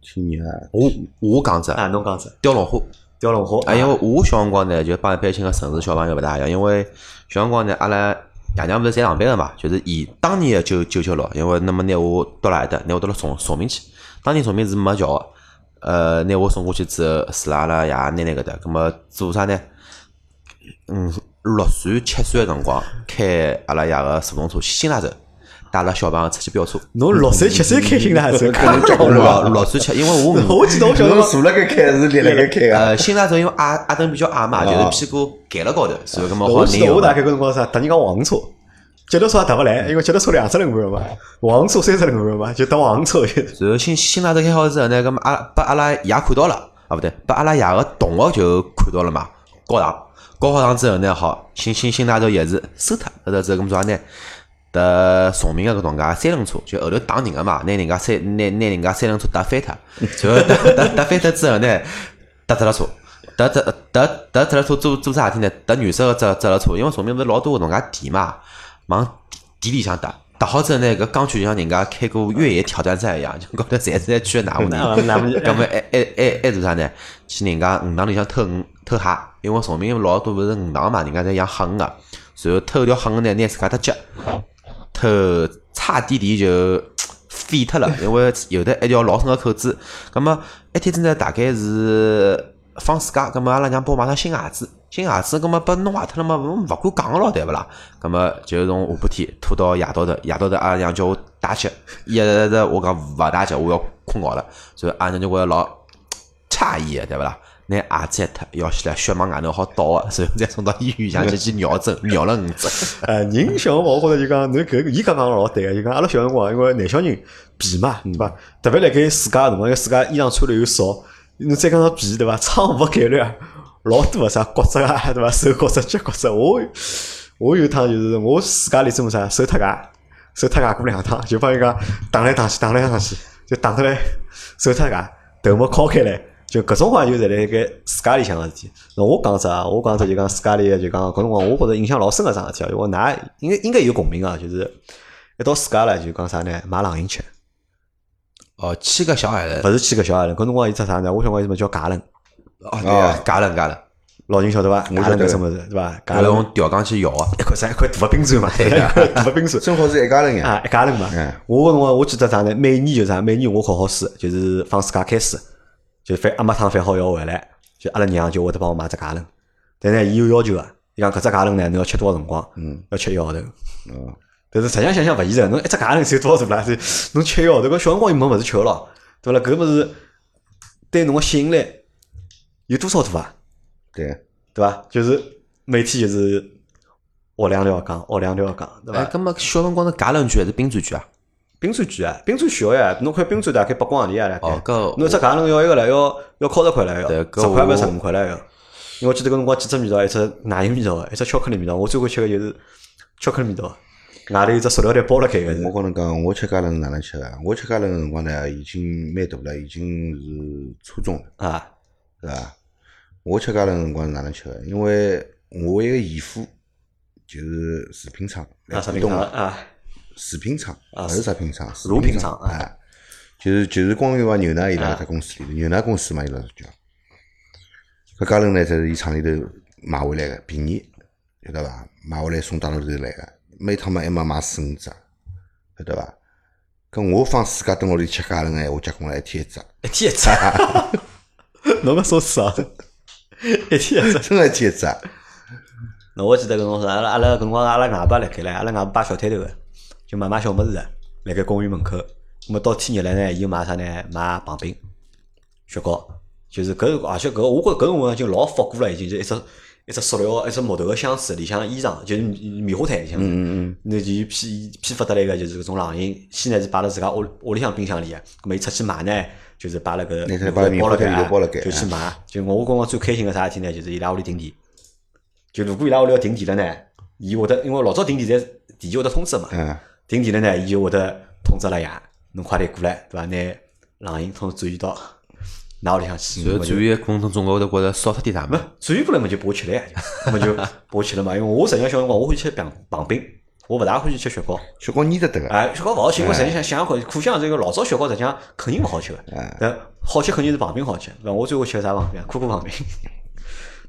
天热啊，我我讲只啊，侬讲只雕龙虾，吊龙虾。啊，因为我小辰光呢，就帮一般性个城市小朋友勿大一样，因为小辰光呢，阿拉爷娘勿是在上班个嘛，就是以当年个九九九六，因为那么拿我到了阿搭，拿我到了崇崇明去，当年崇明是没桥个，呃，拿我送过去之后，住辣阿拉爷奶奶搿搭，葛么做啥呢？嗯，六岁七岁个辰光，开阿拉爷个速动车去新拉州，带阿拉小朋友出去飙车。侬六岁七岁开心了还是？可能结婚了吧六六岁七，因为我 [laughs] 我记得我小辰侬光坐辣盖开是立辣盖开个，呃新大洲因为阿阿凳比较矮嘛，就是啊屁股盖了高头，所以搿么好我记得我大。概搿辰光啥，搭人家黄车，脚踏车也踏勿来，因为脚踏车两只轮盘嘛，黄车三只轮盘嘛，就搭黄车。然后新新大洲开好之后呢，搿么阿拉把阿拉爷看到了，啊勿对，把阿拉爷个同学就看到了嘛，高堂，高好堂之后呢，好新新新拉头也是收脱，收脱之后搿么做啥呢？搭崇明个搿种介三轮车，就后头打人个嘛，拿人家三拿拿人家三轮车打翻脱，然后打打打翻脱之后呢，搭脚踏车。搭搭搭搭脚踏车做做啥事体呢？搭女生个脚脚踏车，因为崇明勿是老多搿种介地嘛，往地里向搭。搭好之后呢，搿钢圈就像人家开过越野挑战赛一样，就 [laughs] 高头侪是在去哪户 [laughs] 哪呢？搿么还还还还做啥呢？去人家鱼塘里向偷鱼偷蟹，因为崇明老多勿是鱼塘嘛，人家在养黑鱼个，然后偷条黑鱼呢，拿自家搭脚，偷差点点就 [tsk] 废脱了，[laughs] 因为有的一条老深个口子。葛么一天子呢，大概是放暑假，葛么阿拉娘帮我买双新鞋子，新鞋子，葛么拨弄坏脱了嘛，勿勿敢讲个咯，对勿啦？葛么就从下半天拖到夜到头，夜到头阿拉娘叫我带脚，一直直我讲勿带脚，我要困觉了，所以阿拉娘就觉着老 [tsk] 诧异个，对勿啦？拿鞋子一脱，要起来血往外头好倒个，然后再送到医院里向去去尿针，尿了五针。[laughs] 呃，人小辰光，我觉着就讲，侬搿伊刚刚老对个，就讲阿拉小辰光，因为男小人皮嘛，对伐？特别辣盖暑假个辰光，因为暑假衣裳穿了又少，侬再讲到皮，对伐？疮痿概率啊老多个，啥骨折啊，对伐？手骨折、脚骨折，我我有一趟就是我暑假里做啥，手脱骹，手脱骹过两趟，就帮人家打来打去，打来打去，就打出来手脱骹，头毛敲开来。就搿种好像就侪辣盖自家里向个事体。那我讲只啊，我讲只就讲自家里就讲搿辰光，我觉着印象老深个桩事体啊。我㑚应该应该有共鸣啊，就是一到暑假了就讲啥呢？买冷饮吃，哦，七个小矮人，勿是七个小矮人。搿辰光有只啥呢？我小辰光有什么叫假人，哦，对啊，加了加了，老人晓得伐？我晓得人搿什么事对伐？假要人用吊钢去摇啊。一块啥一块大个冰砖嘛，[laughs] [laughs] 大个冰砖。正好是一家人呀。啊，一家人嘛嗯。我搿辰光我记得啥呢？每年就啥？每年我考好试，就是放暑假开始，就翻阿妈汤翻好要回来，就阿拉娘就会得帮我买只假人。但呢，伊有要求个，伊讲搿只假人呢，侬要吃多少辰光？嗯，要吃一个号头。嗯，但是实际上想想勿现实，侬一只假人是有多少大啦？是侬吃一个号头，搿小辰光又没物事吃个咯，对伐啦？搿物事对侬个吸引力有多少大啊？对，对伐？就是每天就是学两条讲，学两条讲，对哎，伐？搿么小辰光是橄榄卷还是冰钻卷啊？冰川贵啊，冰川小呀，侬块冰川大概八光钿啊，大概。侬一只假人要一个了，要要靠十块了，要十块勿十五块唻要。因为我记得搿辰光几只味道，一只奶油味道，一只巧克力味道。我最欢喜吃个就是巧克力味道，外头有只塑料袋包辣盖个我。跟侬讲，我吃家人是哪能吃个？我吃家人个辰光呢，已经蛮大了，已经是初中了，啊，是伐？我吃家人个辰光是哪能吃个？因为我一个姨父就是食品厂来啊，啥名广东个，堂啊？食品厂，啊勿是食品厂，食乳品品厂啊哎，就是就是光裕华牛奶伊拉只公司里头，牛奶公司嘛，伊拉是叫。搿家人呢，侪是伊厂里头买回来个，便宜，晓得伐？买回来送到楼头来个，每趟嘛一买买四五只，晓得伐？搿我放暑假蹲屋里吃家人个闲话，结棍了一天一只，一天一只，[laughs] 侬搿说是啊？[laughs] 一天一只。真个一天一只。那我记得搿辰光是阿拉阿拉搿辰光阿拉外婆辣盖唻，阿拉外婆摆小摊头个，就买买小物事个，辣盖公园门口。那么到天热了呢，伊又卖啥呢？买棒冰、雪糕，就是搿而且搿我觉着搿辰光已经老复古了，已经就一只一只塑料一只木头个箱子，里向衣裳就是棉花炭里向。嗯嗯那就批批发得来个就是搿种冷饮，先呢是摆辣自家屋屋里向冰箱里个，咁么伊出去买呢，就是摆辣搿包辣盖就去买。就我搿辰光最开心个啥事体呢？就是伊拉屋里停电。就如果伊拉屋里要停电了呢，伊会得因为老早停电侪电机会得通知嘛，嗯，嗯，停电了呢，伊就会得通知阿拉爷，侬快点过来，对伐？拿冷饮通转移到㑚屋里向去。然后咁么就转移过程当中，我会得觉着少脱点啥没嘛。转移过来嘛就拨我吃了呀，[laughs] 咁么就拨我吃了嘛。因为我实际上小辰光我会吃棒棒冰，我勿大欢喜吃雪糕。雪糕腻得得个，哎，雪糕勿好吃，因为实际上想想看，可想这个老早雪糕实际上肯定勿好吃个。哎但好吃肯定是棒冰好吃，对伐？我最后吃个啥棒冰啊？可可棒冰，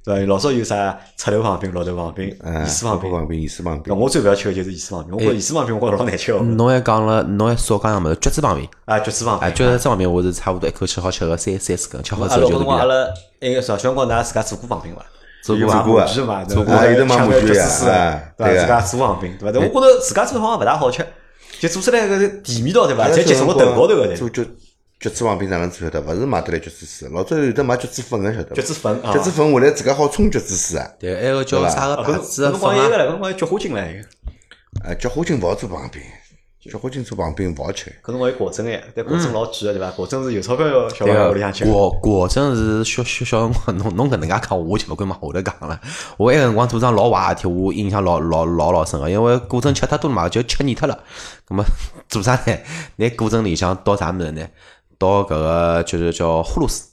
对伐？老早有啥赤豆棒冰、绿豆棒冰、哎，意式棒冰。棒冰、意式棒冰，那我最勿要吃个就是意式棒冰，我觉着意式棒冰我觉着老难吃个。侬还讲了，侬还少讲样物事，橘子棒冰。啊，橘子棒哎，冰。橘子棒冰我是差勿多一口气好吃个三三四根，吃好之阿拉搿后就是变了。辰光阿拉那个啥，小辰光㑚自家做过棒冰伐？做过有做过做过啊有的买抢麻皮啊对自家做棒冰，对伐？但我觉着自家做好像勿大好吃，就做出来个甜味道，对伐？阿拉侪集中辣头高头个对。做橘橘子旁边哪能做晓得？勿是买得来橘子水，老早有得买橘子粉个晓得伐？橘子粉啊橘子粉回来自家好冲橘子水啊！对，还有叫啥个啊，牌搿子的粉啊？唻，搿辰光有菊花精唻，哎，菊花精勿好做棒冰，菊花精做棒冰勿好吃。搿辰光有果珍哎，但果珍老贵个对伐？果珍是有钞票要小朋屋里向吃个，。果果珍是小小小辰光，侬侬搿能介讲，我就勿敢往后头讲了。我埃个辰光做桩老坏事体，我印象老老老老深个，因为果真吃太多了嘛，就吃腻脱了。葛么做啥呢？[laughs] 拿果真里向倒啥物事呢？倒搿个就是叫呼噜丝，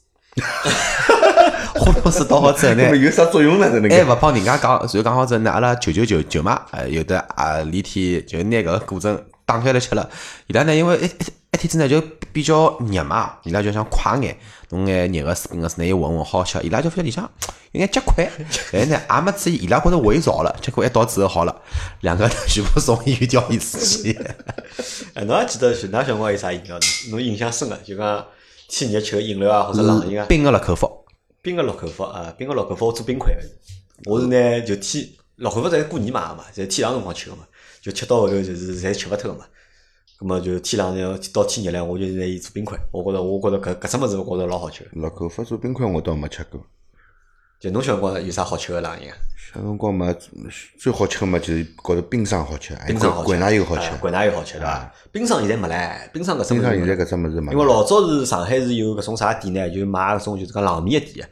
葫芦丝倒好之后呢，有啥作用呢？搿能还介？勿帮人家讲，然后讲好之后呢，阿拉舅舅舅舅妈，呃，有的啊，连天就拿搿个果珍打开来吃了。伊拉呢，因为一一一天之内就比较热嘛，伊拉就想快眼，弄眼热个水冰个水，拿伊混混好吃。伊拉就发觉里向有眼结块，但呢也没注意，伊拉觉着胃潮了，结果一倒之后好了，两个人全部送医院吊一次去。[laughs] 哎，侬还记得就㑚小辰光有啥饮料呢？侬印象深个，就讲天热吃个饮料啊，或者冷饮啊，冰个乐口福，冰个乐口福啊，冰个乐口福我做冰块个，我是呢就天乐口福侪是过年买个嘛，侪天冷辰光吃个嘛，就吃到后头就是侪吃勿脱个嘛。咁么就天冷呢，到天热了，我就拿伊做冰块。我觉着，我觉着搿搿只物事，我觉着老好吃个。乐口福做冰块我倒没吃过。就侬小辰光有啥好吃个冷饮啊？小辰光嘛，最好吃个嘛就是觉着冰霜好吃，还有冰霜好吃，灌奶油好吃啊。灌奶油好吃对伐？冰霜现在没唻，冰霜搿只物事冰霜现在搿只物事嘛，因为老早是上海是有搿种啥店呢，就是卖搿种就是讲冷面个店，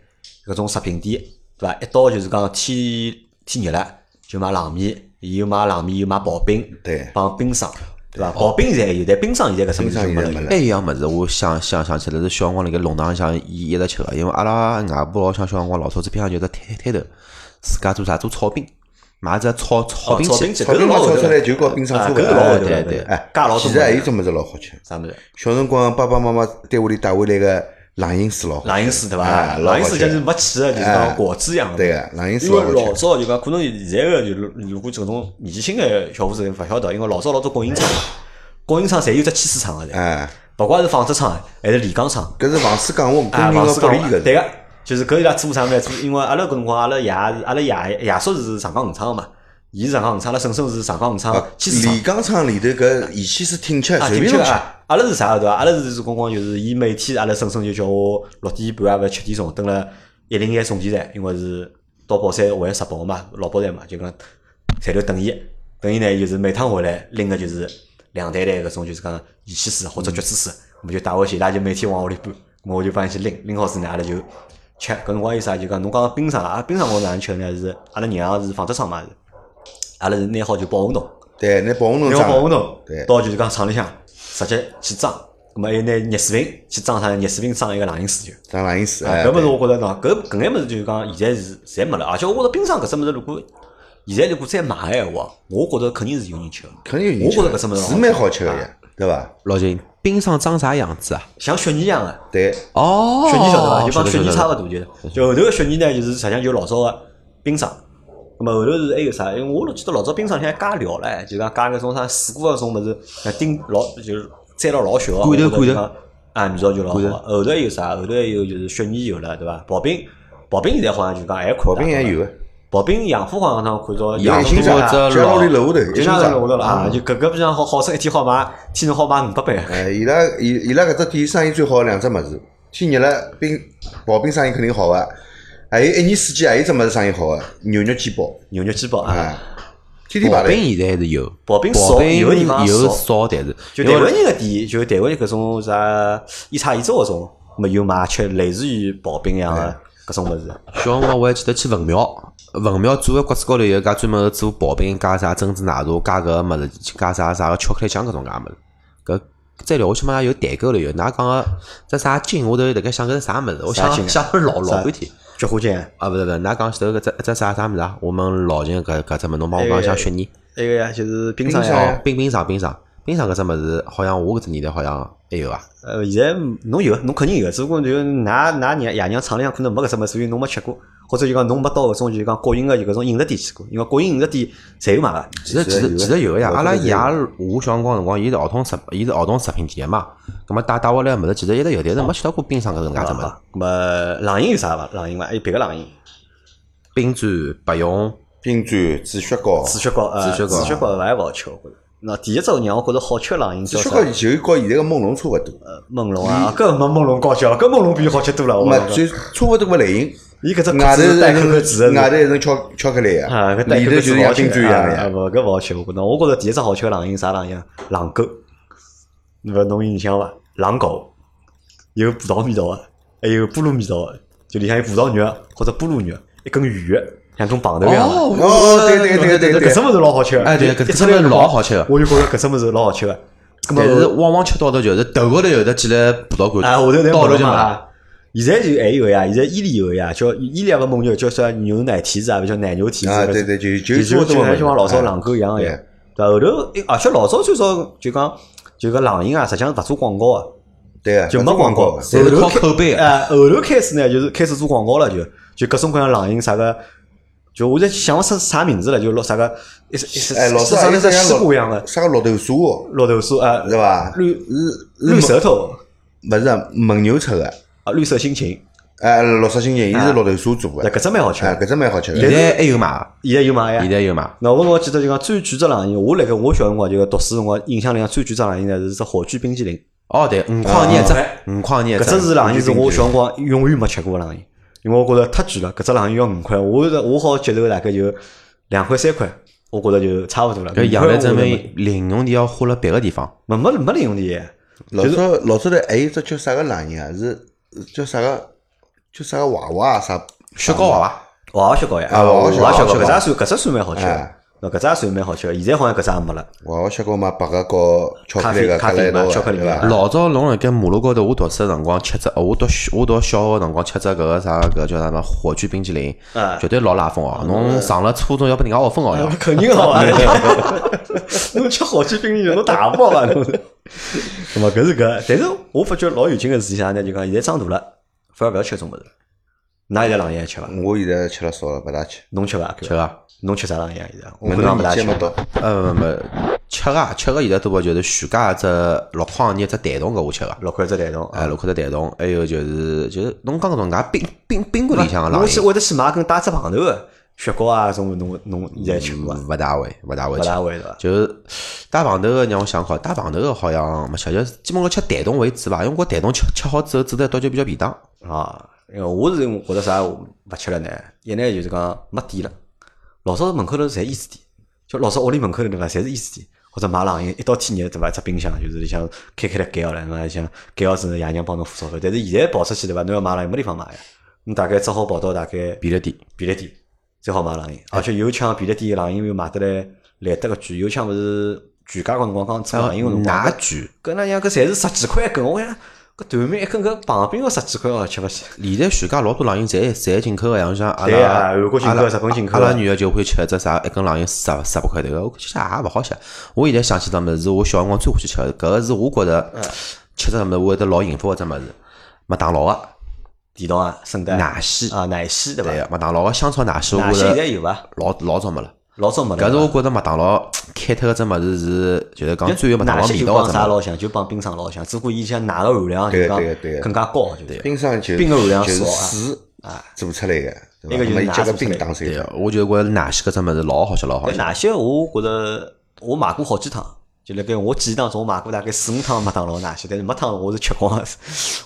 搿种食品店，对伐？一到就是讲天天热了，就卖冷面，有卖冷面，有卖刨冰，对帮冰霜，对伐？刨冰现在有，但冰霜现在搿只物冰事就没了。霜现在没了还。有一样物事，我想想想起来是小辰光辣盖弄堂里向伊一直吃个，因为阿拉外婆老想小辰光老早子边上就只摊摊头，自家做啥做炒冰，买只炒炒冰机哦炒冰。老，炒冰嘛炒出来就跟冰霜差勿多搿是老后头对了，对哎，加老多其实还有种物事老好吃。啥物事？小辰光爸爸妈妈单位里带回来个冷饮水老好吃。冷饮水对伐？冷饮水就是没气个，就是讲果汁一样的。对个，冷饮水因为老早就讲，可能现在个就是如果搿种年纪轻个小伙子勿晓得，因为老早老多供应厂，[laughs] 供应厂侪有只汽水厂个，哎，勿管是纺织厂还是炼钢厂，搿是房水钢我啊，工人个纺织福利搿是。钢对个，就是搿伊拉做啥呢？做，因为阿拉搿辰光，阿拉爷是阿拉爷爷叔是上钢五厂个嘛，伊是上钢五厂，阿拉婶婶是上钢五厂啊汽水炼。钢厂里头搿仪器是挺吃，啊，随便弄吃。阿拉是啥个对伐？阿拉是是光光就是，伊每天阿拉婶婶就叫我六点半啊，勿七点钟蹲辣一零一送电站，因为是到宝山回石宝嘛，老宝站嘛，就讲在头等伊，等伊呢就是每趟回来拎个就是两袋袋搿种就是讲盐汽水或者橘子水，我们就带回去，伊拉就每天往屋里搬，咾我就帮伊去拎，拎好之后呢，阿拉就吃。搿辰光有啥就讲侬讲冰霜啊，冰霜我哪能吃呢？是阿拉娘是纺织厂嘛是，阿拉是拿好就保温桶。对，拿保温桶拿装保温桶对，到就是讲厂里向直接去装，咁么还有拿热水瓶去装啥？热水瓶装一个冷饮水就。装冷饮水。啊，哎搿物事对我觉着喏，搿搿眼物事就是讲现在是侪没了，而且我觉着冰霜搿只物事如果现在如果再买个闲话，我觉着肯定是有人吃的，肯定有人我吃我觉着搿只物事是蛮好吃个呀，对伐？老金，冰霜长啥样子啊？像雪泥一样个。对，哦，雪泥晓得伐？就帮雪泥差勿多，就是就后头个雪泥呢，就是实际上就老早个冰霜。后头是还有啥？因为我记得老早冰箱里向还加料唻，就讲加搿种啥水果个种物事，那丁老就是摘了老小个，罐头罐头啊，味道就老好。后头还有啥？后头还有就是雪泥有了，对伐？刨冰，刨冰现在好像就讲还刨看冰也有个，刨冰洋夫好像看到洋新多站，只家老里楼下头，楼头了啊，就搿个比上好好生一天好卖，天能好卖五百杯。哎，伊拉伊伊拉搿只店生意最好的两只物事，天热了冰刨冰生意肯定好个，还有一年四季还有只么子生意好个，牛肉煎包，牛肉煎包啊，哎，天天排队。刨冰现在还是有，刨冰少有的地方有少少，但是就台湾人个店，就台湾人搿种啥一茶一粥搿种，么有卖吃类似于刨冰一样个搿种物事。小辰光我还记得去文庙，文庙做个角子高头有一家专门做刨冰，加啥珍珠奶茶，加搿个物事，加啥啥个巧克力酱搿种介物事。搿再聊下去嘛，有代购了有。㑚讲个这啥金，我头辣盖想搿是啥物事？我想想了老老半天。菊花酱，啊，勿是勿是，㑚讲前头搿只一只啥啥物事啊？我们老秦搿搿只物，侬帮我讲一下雪泥。那个呀，就是冰上。冰冰上冰上冰上搿只物事，好像我搿只年代好像还有啊。呃，现在侬有，侬肯定有，只不过就㑚㑚爷爷娘厂里向可能没搿只物事，所以侬没吃过，或者就讲侬没到搿种就是讲国营个就搿种饮食店去过，因为国营饮食店侪有卖个。其实其实其实有个呀，阿拉爷我小辰光辰光，伊是儿童食，伊是儿童食品店个嘛。葛末带带回来个物事，其实一直有，但是没吃到过冰上搿能介只物事。啊，咁么冷饮有啥伐？冷饮嘛，还有别个冷饮，冰砖、白用，冰砖、止血膏，止血膏，呃，止血膏止血膏我还勿好吃，我觉着。那第一只让我觉着好吃个冷饮止叫啥？血膏就和现在个梦龙差勿多。呃梦龙啊，搿没梦龙高级了，搿梦龙比好吃多了。我就差勿多个类型，伊搿只外头带是扣扣子的，外头一层巧巧克力个，啊，里头就是像冰勿好吃啊，砖一样的。勿搿勿好吃。我觉着，我觉着第一只好吃个冷饮啥冷饮啊？狼狗，勿侬有印象伐？狼狗有葡萄味道个，还有菠萝味道个，就里向有葡萄肉或者菠萝肉，一根圆个，像种棒头一样的。哦，对对对对对搿只物事老好吃个，哎对一搿只物事一出来老好吃个我就觉着搿只物事老好吃个。但是往往吃到头就是头高头有得几粒葡萄干，啊，下头侪到头就没了。嘛。现在就还有呀，现在伊利有个呀，叫伊利亚个蒙牛叫啥牛奶提子啊，勿叫奶牛提子。啊，对对，就就就就像像老早狼狗一样个呀对。后头，而且老早最早就讲，就搿冷饮啊，实际上是勿做广告个，对啊，就没广告。侪是靠口碑个哎，后头开始呢，就是开始做广告了，就就各种各样冷饮啥个，就我在想勿出啥名字了，就老啥个一一一哎，老早像那只西瓜一样的啥个绿豆沙，绿豆沙啊，是伐？绿是绿舌头勿是蒙牛出个，啊，绿色心情，哎，绿色心情，伊是绿豆沙做那个，搿只蛮好吃哎，的。搿只蛮好吃现。在还有嘛？现在有卖呀现。在有嘛？那我我记得就讲最贵只冷饮，我辣盖我小辰光就读书辰光，印象里向最贵只冷饮呢是只火炬冰淇淋。哦，对，五块一只，五块廿搿只。只是冷饮，是我小辰光永远没吃过的冷饮，因为我觉着太贵了。搿只冷饮要五块，我是我好接受大概就两块三块，我觉着就差勿多了。搿养来证明零用钿要花辣别个地方。没没没零用钿，老早老早头还有只叫啥个冷饮啊？是叫啥个？叫啥个娃娃啊？啥雪糕娃娃，娃娃雪糕呀，啊娃娃雪糕搿只也算搿只算蛮好吃。那搿只也算蛮好吃的，现在好像搿只也没了。娃娃雪糕嘛，白个和巧克力个咖啡嘛巧克力对伐？老早侬辣盖马路高头，我读书个辰光吃只，我读小我读小学个辰光吃只搿个啥搿叫啥么火炬冰淇淋啊，绝对老拉风哦！侬上了初中要被人家学分哦要。肯定好啊！[laughs] 侬吃火炬冰淇淋，侬大包伐？侬是。那么搿是搿，但是我发觉老有劲个事体啥呢？就讲现在长大了，反而勿要吃搿种物事。㑚现在冷饮还吃伐？我现在吃了少了，勿大吃。侬吃伐？吃个，侬吃啥冷饮啊？现在我我可能勿大吃呃，没吃个吃个现在多个就是徐家一只六块钿一只蛋筒搿我吃个，六块只蛋筒，哎，六块只蛋筒，还有就是就是侬讲搿种介冰冰冰棍里向个冷饮，侬去会得去买根带只棒头个雪糕啊，种侬侬现在吃过伐？勿大会，勿大会勿吃。大会对伐？就是带棒头个，让我想好，带棒头个好像没吃，就基本上吃蛋筒为主伐。因为我蛋筒吃吃好之后，煮得一道就比较便当。啊，因为我是觉得啥勿吃了呢？一呢就是讲没店了，老早门口头侪烟水店，就老早屋里门口头对伐，侪是烟水店，或者买冷饮，一到天热对伐，只冰箱就是里向开开来盖好了，侬还想盖好之后爷娘帮侬付钞票，但是现在跑出去对伐，侬要买冷饮没地方买呀，侬大概只好跑到大概便利店，便利店最好买冷饮，而且有枪便利店冷饮又买得来来得个贵，有枪勿是全家个辰光刚做冷饮个辰光，奶卷，搿那样搿侪是十几块一根，我想搿团面一根搿棒冰要十几块哦，吃勿起。现在全家老多冷饮侪侪进口个，像像阿对拉啊韩国进口日本进口阿拉女个就会吃一只啥一根冷饮十十八块头个，我其实也勿好吃。我现在想起只物事，是我小辰光最欢喜吃个，搿个是我觉着吃只物事我会得老幸福个只物事，麦当劳个地道啊，圣诞奶昔，啊，奶昔对伐？麦当劳个香草奶昔，我奶昔现在有伐？老老早没了。老早没了。搿是我觉着麦当劳 [tsk] 开脱个只物事是，就是讲最有麦当劳味道。啥老像，就帮冰霜老像，只不过伊像奶个含量就对讲对对更加高。冰霜就冰个含量就是少啊水做出来个，对伐？一个就是那么伊加个奶做出来冰打碎脱对，我就觉着奶昔搿只物事老好吃，老好吃。但奶昔我觉着我买过好几趟，就辣盖我记忆当中我买过大概四五趟麦当劳奶昔，但是没趟我是吃光 [laughs] 的。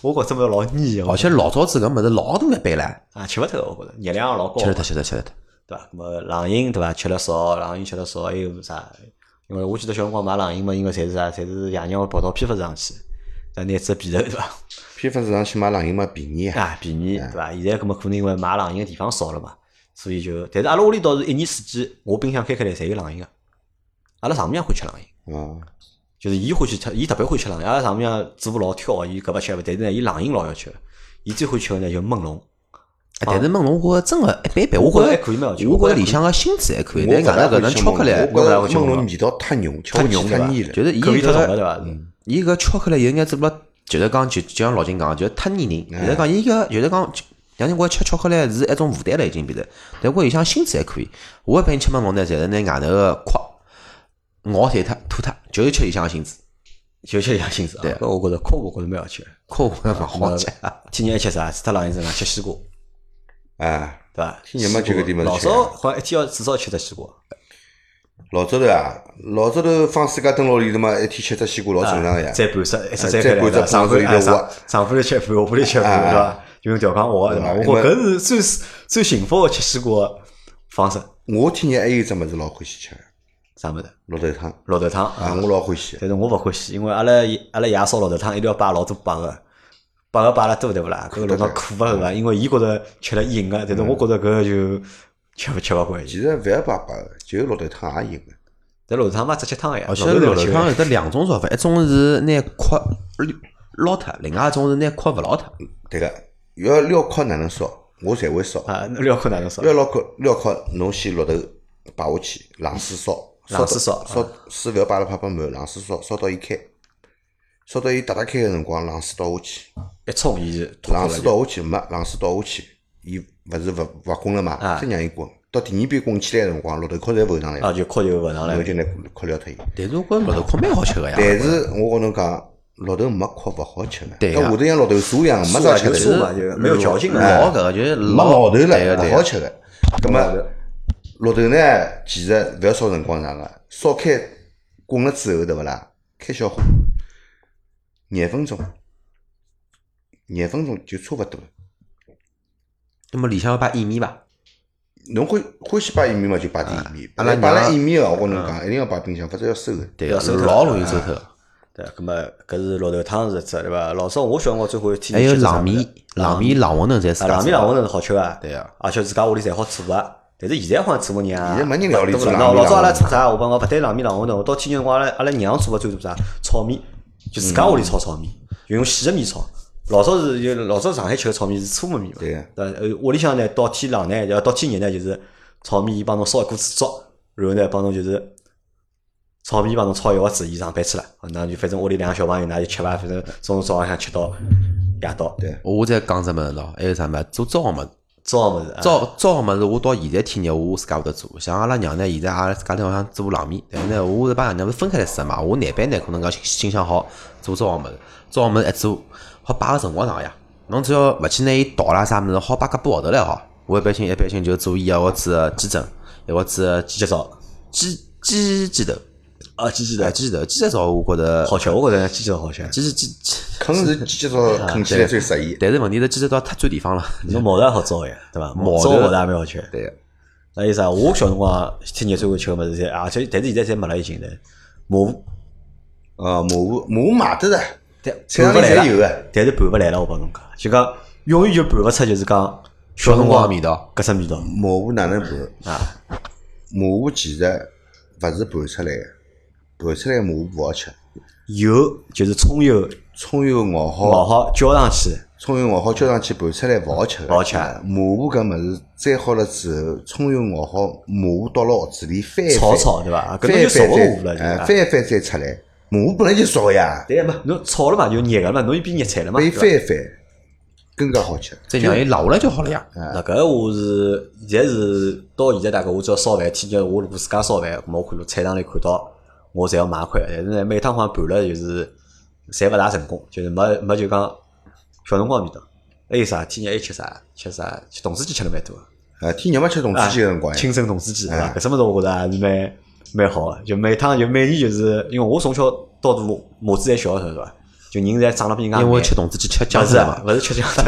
我觉着物事老腻的，而且老早子搿物事老大一杯唻，啊吃勿脱，我觉着热量老高。吃得脱，吃得脱，吃得脱。对伐？咁么冷饮对伐？吃了少，冷饮吃了少，还有啥？因为我记得小辰光买冷饮嘛，应该侪是啥？侪是爷娘会跑到批发市场去，再拿只皮头对伐？[laughs] 批发市场去买冷饮嘛便宜啊，啊，便宜对伐？现在搿么可能因为买冷饮个地方少了嘛，所以就，但是阿拉屋里倒是一年四季，我冰箱开开来侪有冷饮个。阿拉丈母娘会吃冷饮，嗯，就是伊欢喜吃，伊特别欢喜吃冷饮。阿拉丈母娘嘴巴老挑，伊搿勿吃勿，但是呢，伊冷饮老要吃。伊最欢喜吃个呢就梦龙，哎但是焖龙我真个一般般，我觉觉着得还可以我觉得着里向个芯子还可以，我但外头搿能巧克力，我觉着味道太浓，太浓太腻了。就是伊搿伐？伊搿巧克力有眼做了，就是讲就就像老金讲，就是太腻人。就是讲伊搿就是讲，两天我吃巧克力是一种负担了，已经变得。但我里向芯子还可以。我一般吃焖龙呢，侪是拿外头个壳咬碎脱吐脱，就是吃里向个芯子。就吃两心思啊。对搿我觉着科我觉着蛮好吃的。壳我觉着勿好吃。天热还吃啥？除脱冷饮身上吃西瓜，哎，对伐？天热嘛就搿点物事老早好像一天要至少吃只西瓜。老早头啊，老早头放暑假蹲牢里头嘛，一天吃只西瓜老正常个呀。再半只，一只再再半只上半只里头挖上半头吃半，下半头吃半，哎对伐？就用调羹挖，对伐？嗯我搿是最最幸福个吃西瓜个方式。我天热还有一只物事老欢喜吃的，啥物事？绿豆汤绿豆汤啊，我老欢喜。但是我勿欢喜，因为阿拉阿拉爷烧绿豆汤一定要摆老多白个，白个摆了多对勿啦？搿个绿豆苦勿是伐？因为伊觉着吃了硬个，但是我觉着搿就吃勿吃勿惯。其实勿要摆摆个，就绿豆汤也硬个。但绿豆汤嘛，直接汤个呀，而且绿豆汤有得两种做法，一种是拿壳捞脱，另外一种是拿壳勿捞脱。对个，要撩壳哪能烧？我侪会烧。啊，那料可哪能烧？要捞壳撩壳，侬先绿豆摆下去，冷水烧，冷水烧烧水勿要摆了啪啪满，冷水烧，烧到伊开，烧到伊哒哒开个辰光，冷水倒下去，一冲伊就冷。水倒下去，没冷水倒下去，伊勿是勿勿滚了嘛啊，再让伊滚，到第二遍滚起来个辰光，绿豆壳侪浮上来啊，就壳就浮上来了。侬就拿壳撩脱伊。但是我觉着绿豆壳蛮好吃个呀。但是我跟侬讲，绿豆没壳勿好吃个，对个跟下头像绿豆沙一样，没啥吃头就没有嚼劲了。老搿个就是没老老头了，勿好吃个。葛么绿豆呢，其实勿要烧辰光长个，烧开滚了之后，对勿啦？开小火，廿分钟，廿分钟就差勿多了。那么里向要摆薏米伐？侬欢欢喜摆薏米嘛，就摆点薏米。阿拉摆了娘薏米个，我跟侬讲，一定要摆冰箱，否则要馊个。对个，要收脱老容易收脱。对，葛么搿是绿豆汤是一只对伐？老早我小辰光最欢喜天还有天吃啥冷面，冷面、冷馄饨侪是啊，冷面冷馄饨是好吃个，对啊而且自家屋里侪好做个。但是现在好像做勿人啊，现在没人料理？做冷面老早阿拉做啥？我帮我勿对冷面冷馄饨，我到天津辰光阿拉阿拉娘做个最多啥？炒面，就自家屋里炒炒面，就用细个面炒。老早是就老早上海吃个炒面是粗面面嘛，对个？呃，屋里向呢到天冷呢，要到天热呢就是炒面，伊帮侬烧一锅子粥，然后呢帮侬就是炒面帮侬炒一盒子，伊上班去了，那就反正屋里两个小朋友，那就吃伐，反正从早浪向吃到夜到。对我再讲只物事喏，还有啥物事？做粥个物事。糟个物事啊，粥粥个物事，我到现在天热我自家会得做。像阿拉娘呢，现在阿拉自家头好像做冷面，但是呢，我是帮爷娘是分开来吃嘛。我难办呢，可能讲心想好做粥个物事，粥个物事一做，好摆个辰光长呀。侬只要勿去拿伊倒啦啥物事，好摆个半号头来好。我一般性一般性就做一盒子鸡胗，一盒子鸡脚爪鸡鸡鸡头，啊，鸡鸡哎，的鸡头，鸡头我觉得好吃，我觉着鸡鸡好吃。鸡鸡鸡鸡，啃是鸡爪啃起来最适宜。但是问题是鸡头到太占地方了。侬毛头也好糟个呀，对伐？毛头糟毛头也蛮好吃。对个，那有啥？我小辰光天热最欢喜吃个物事，而且但是现在侪没了已经的。麻糊，啊，麻糊麻糊买得的，但菜场里办勿来了侪有个。但是办勿来了，我帮侬讲，就讲永远就办勿出，就是讲小辰光味道，搿只味道麻糊哪能拌？啊。麻糊其实勿是拌出来个，拌出来个麻糊勿好吃。油就是葱油葱油熬好，熬好浇上去，葱油熬好浇上去拌出来勿好吃。勿好吃麻糊搿物事摘好了之后，葱油熬好，麻糊倒了盒子里翻一，炒炒对伐？搿翻就熟糊了，翻一翻再出来。麻糊本来就熟个呀，对嘛？侬炒了嘛，就热个嘛，侬又变热菜了嘛。拨伊对伐翻一翻，更加好吃。再让伊留下来就好了呀。那搿我是现在是到现在大概我只要烧饭，天热我如果自家烧饭，我看到菜场里看到，我侪要买块。但是呢，每趟好像盘了就是侪勿大成功，就是没没就讲小辰光味道。还有啥？天热还吃啥？吃啥？吃童子鸡吃了蛮多的。啊，天热嘛吃童子鸡个辰光呀，清蒸童子鸡对伐？哎搿只物事我觉着还是蛮蛮好个。就每趟就每年就是因为我从小到大码子还小个时候对伐？就人侪长了比人家慢因为吃童子鸡吃不是啊姜子嘛，，勿是吃姜子，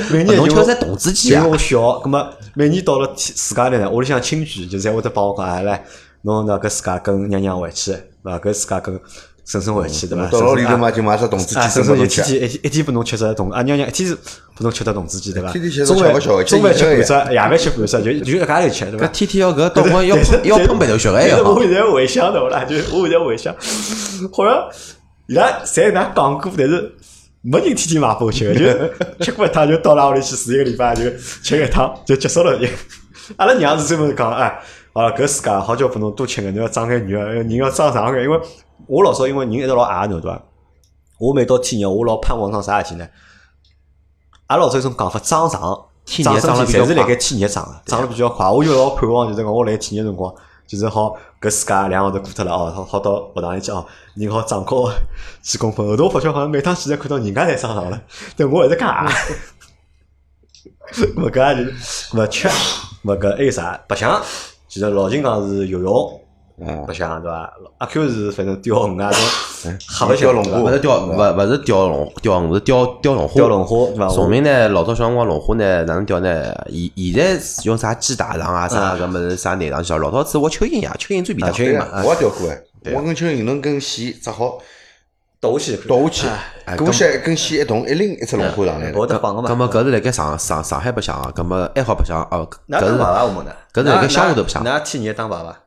是 [laughs] 每年就侬吃的是童子鸡啊因为我小，葛么每年到了天自家来呢，屋里向亲戚就侪会得帮我讲，哎来，侬那搿自家跟娘娘回去，对伐？搿自家跟婶婶回去，对伐？到牢里头嘛啊就买只童子啊，鸡婶婶就生拨侬吃。天天一一天拨侬吃只童，啊娘娘一天是拨侬吃只童子鸡，对伐？天天吃中饭中饭吃半只，夜饭吃半只，就就一家头吃，对伐？天天要搿到光要要喷白头血哎呀！[laughs] 我现在回想的啦，就我现在回想，好像伊拉侪哪讲过，但是没人天天买包吃个，就吃过一趟就到拉屋里去住一个礼拜，就吃一趟就结束了就。阿拉娘是专门讲，哎，好了，搿世界好叫拨侬多吃个，侬要长眼肉，人要长长眼，因为我老早因为人一直老矮侬对伐？我每到天热，我老盼望桩啥事体呢？阿拉老早有种讲法，长长，天热长了比较侪是辣盖天热长个，长了比较快。我就老盼望就是讲我来天热辰光，就是好搿世界两个号头过脱了哦，好好到学堂里去哦，人好长高几公分。后头我发觉好像每趟去侪看到人家侪长长了，但我还是介矮。[laughs] [laughs] 咾么搿也就是，咾么吃，咾么搿还有啥？白相，其实老金讲是游泳。啊白，相对伐？阿 Q 是反正钓鱼啊，种瞎白钓龙虾相对伐勿是钓，勿勿是钓龙钓鱼，是钓钓龙虾。钓龙虾对伐？崇明呢，老早小辰光龙虾呢，哪能钓呢？现现在是用啥鸡大肠啊，啥搿么是啥内脏去钓？老早子我蚯蚓呀，蚯蚓最便当。对啊蚯蚓嘛，我也钓过哎，我跟蚯蚓能跟线扎好，倒下去，倒下哎去，过些一根线一动，一拎一只龙虾上来了。我得么搿是辣盖上上上海白相啊，搿么还好白相哦。搿是爸爸我们呢？搿是辣盖乡下头白相那天热当爸爸，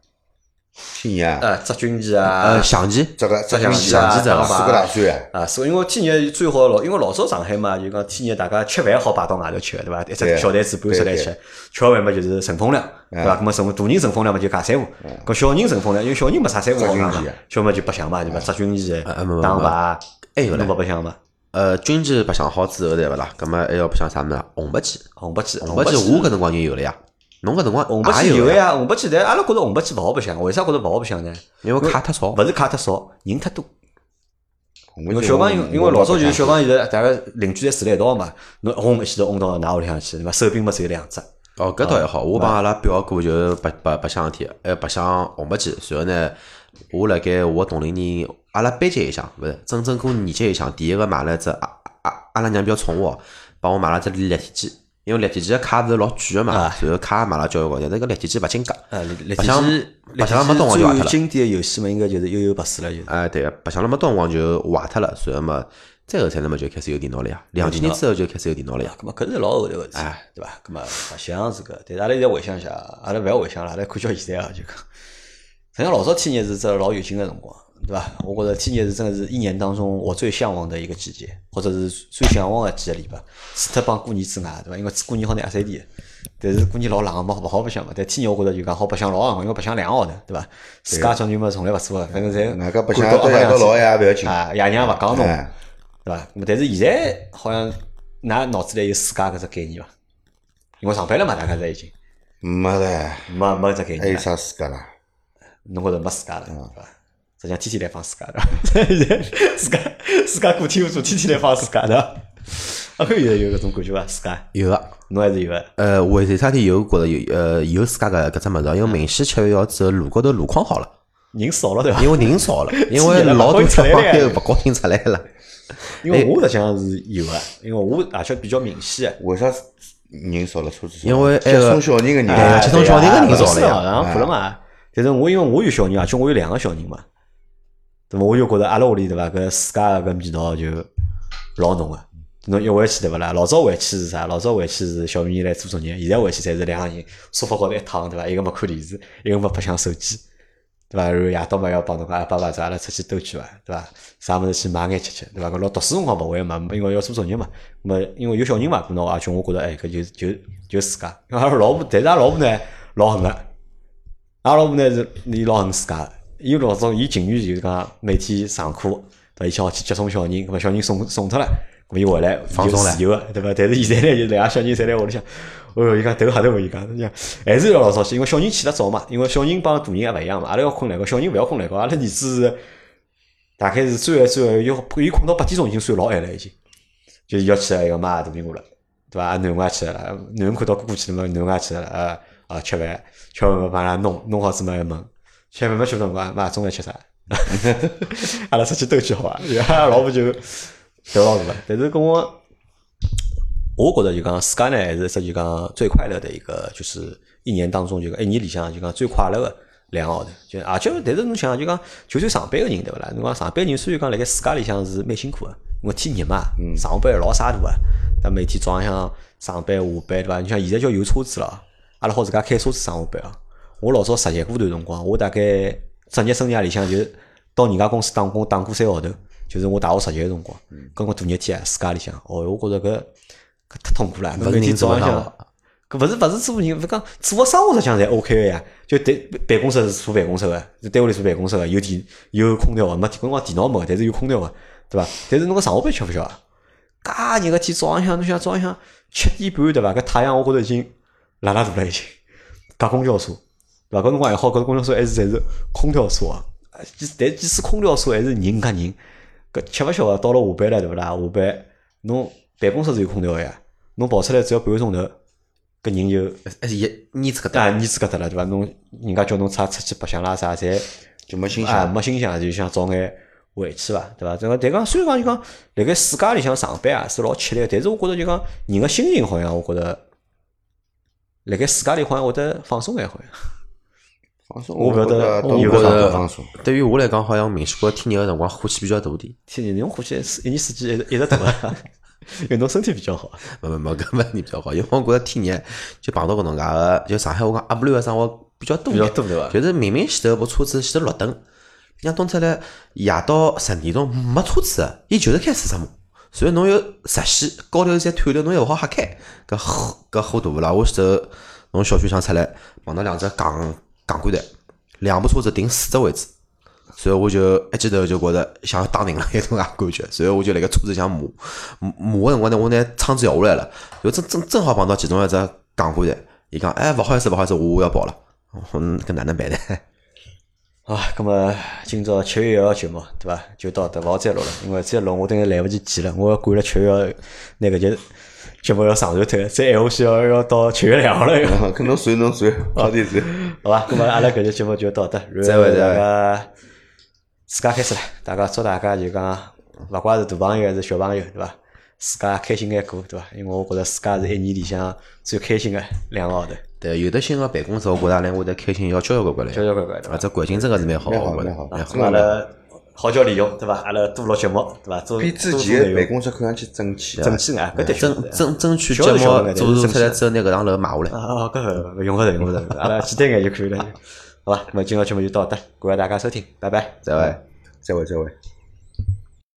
天热啊，呃，扎军旗啊呃，象棋这个这象根棋啊线象棋四个大岁啊，啊，所以因为天热最好老，因为老早上海嘛，就讲天热大家吃饭好摆到外头吃，对伐？一只小台子搬出来对吃，吃完嘛就是乘风凉，对伐？那么乘大人乘风凉嘛就架三胡，搿小人乘风凉，因为小人没啥三胡好讲嘛小么就白相嘛，对伐？扎军旗打牌，还有嘞侬勿白相嘛？呃，军棋白相好之后对勿啦？搿么还要白相啥物事啊？红白棋，红白棋，红白棋我搿辰光就有了呀。侬搿辰光红白也有棋有个，呀，红白棋但阿拉觉着红白棋勿好白相，为啥觉着勿好白相呢？因为卡太少。勿是卡太少，人太多。因因为小朋友，因为老早就是小朋友在大家邻居侪住辣一道嘛，侬轰一记头轰到㑚屋里向去，对伐？手柄嘛只有两只，哦，搿倒还好，我帮阿拉表哥就是白白白相一天，还白相红白棋。然后呢，我辣盖我同龄人，阿拉班级里向，勿是整整过年级里向，第一个买了只阿阿阿拉娘比较宠我，帮我买了只立体机，因为立体机个卡勿是老贵个嘛啊，随后卡也买了交关，但是搿立体机勿经格。呃，白相体机，白相了没动光就坏脱了最经典个游戏嘛，应该就是悠悠白书了，就是。哎，对个，白相了没多辰光就坏脱了，随后嘛，再后头呢嘛就开始有电脑了呀，两几年之后就开始有电脑了呀。咁么搿是老后头个事体哎，对伐？咁么白相是个，但是阿拉现在回想一下，阿拉勿要回想了，阿拉看叫现在啊，就讲，实际上老早天热是只老有劲个辰光，对伐？我觉着天热是真的是一年当中我最向往的一个季节，或者是最向往的几个礼拜，除脱帮过年之外，对伐？因为过年好难压三 D，但是过年老冷，没勿好白相嘛。但天热我觉着就讲好白相老长，因为白相两个号头，对伐？自家叫人嘛从来勿做个，反正侪外加白相赶到夜到老也勿要紧，啊，爷娘勿讲侬。哎，对伐？咁么但是现在好像㑚脑子里有自家搿只概念伐？因为上班了嘛，大家侪已经没唻，没没搿只概念还有啥自家啦？侬觉着没自家了，对伐？实际上天天来放自家的，自家自家过天无做，天天来放自家的。阿搿现在有搿种感觉伐？自家有个，侬还是有个，呃，为为啥体有觉着有呃有自家个搿只物事？因为明显七月号之后路高头路况好了，人少了对伐？因为人少了，因为老多小朋友勿高兴出来了。因为我实际上是有个，因为我而且比较明显个。为啥人少了车子少？因为接送小人个人接送小人个人少了然后看了嘛。但是我因为我有小人，而且我有两个小人嘛，那么我就觉着阿拉屋里对伐，搿自家搿味道就老浓个。侬一回去对勿啦？老早回去是啥？老早回去是小米来做作业，现在回去侪是两个人沙发高头一躺对伐？一个没看电视，一个没白相手机，对伐？然后夜到嘛要帮侬讲，爸爸，走阿拉出去兜圈伐？对伐？啥物事去买眼吃吃，对伐？搿老读书辰光勿会嘛，因为要做作业嘛。因为有小人嘛，搿侬而且我觉着哎，搿就就就自家。阿 [laughs] 拉老婆，但是阿拉老婆呢老狠个，阿拉老婆呢是伊老恨自家，伊老早伊情愿就是讲每天上课，对伐？伊想要去接送小人，搿么小人送送脱了，伊回来放松了自由个，对伐？但是现在呢，就两个小人侪辣屋里向，哦哟，伊讲头吓头，伊讲，伊讲还是要老早起，因为小人起得早嘛，因为小人帮大人也勿一样嘛，阿拉要困懒觉，小人勿要困懒觉，阿拉儿子是大概是最晚最晚要伊困到八点钟已经算老晚了，已经，就是要起来要买大苹果了。对伐？囡恩也起来了，囡恩看到哥哥去了嘛，囡恩也起来了，啊啊吃饭，吃完饭帮伊拉弄弄好子嘛，还问，吃饭没吃辰光，妈中饭吃啥？[laughs] 阿拉出去兜去好啊，阿 [laughs] 拉老婆就头老大了。但是跟我，我觉着就讲自家呢，还是这就讲最快乐的一个，就是一年当中就讲一年里向就讲最快乐的两个号头。就而且，但是侬想就讲，就算上班个人对勿啦？侬讲上班人虽然讲辣盖自家里向是蛮辛苦个，因为天热嘛，上班老晒大个，但每天早浪向上班下班对伐？你像现在叫有车子了，阿拉好自家开车子上下班啊。我老早实习过段辰光，我大概职业生涯里向就到人家公司打工打过三个号头，就是我大学实习个辰光，跟我大热天啊，自家里向，哦，我觉着搿搿太痛苦了，侬每天早浪向。搿勿是勿是做人，勿讲做个生活实际上侪 OK 个呀。就对办公室是坐办公室个，就单位里坐办公室个，有电有空调个，没搿光电脑没，但是有空调个，对伐？但是侬个上下班吃勿消啊？介热个天早浪向，侬想早浪向七点半对伐？搿太阳我觉着已经辣辣大了已经，搭公交车对伐？搿辰光还好，搿公交车还是侪是空调车啊。即但即使空调车还是人夹人，搿吃勿消个。到了下班了对勿啦？下班侬办公室是有空调个呀，侬跑出来只要半个钟头。搿人就还是一腻子搿搭，啊，腻子搿搭了，对伐？侬人家叫侬出出去白相啦啥，侪就没心啊，想。没心想，就想早眼回去伐，对伐？这个但讲虽然讲就讲辣盖世界里向上班啊是老吃力，但是我觉着就讲人个心情好像我觉着辣盖世界里好像会得放松眼好像。放松，我勿晓得我觉觉得着放松。对于我来讲，好像明显觉天热个辰光火气比较大点。天热，侬火气一年四季一直一直大啊，因为侬身体比较好。没没没，搿问题比较好，因为我觉着天热就碰到搿能介个，就上海我讲阿不乱个生活比较多比较，多对伐就是明明前头部车子前头绿灯，像东出来夜到十点钟没车子个，伊就是开四十码，所以侬有直线高头有些探头，侬又勿好瞎开，搿火搿火大勿啦？我前头从小区上出来碰到两只杠钢管台，两部车子停四只位置。所以我就一记头就觉着像打人了 [laughs] 一种介感觉，所以我就辣盖车子里向骂骂个辰光呢，我拿窗子摇下来了，就正正正好碰到其中一只钢管台，伊讲哎勿好意思勿好意思，我要跑了，嗯，搿哪能办呢？[laughs] 啊，咁么今朝七月一号节目对伐？就到这，勿好再录了，因为再录我等于来勿及剪了，我要赶了七月一号那个节节目要上传脱，再闲下去要要到七月两号了又。搿侬算侬算，快点算。好吧，那么阿拉搿期节目就到这，[laughs] 再会大家自家开始了，大家祝大家就讲，勿管是大朋友还是小朋友，对伐？自家开心眼过，对伐？因为我觉着自家是一年里向最开心个两个号头，对，有的新个办公室，我觉着阿拉会得开心要交交关关来，交交关关，对伐啊，？这环境真个是蛮好，蛮好蛮好蛮好咁。阿拉好叫利用，对伐？阿拉多录节目，对伐？做比之前办公室看上去整齐啊。整齐眼，搿的确是争争争取节目做做出来之后，拿搿幢楼买下来。哦，搿个用勿着，用勿着，阿拉 [laughs] 简单眼就可以了。好吧，那么今朝节目就到这，感谢大家收听，拜拜。再会。再会再会。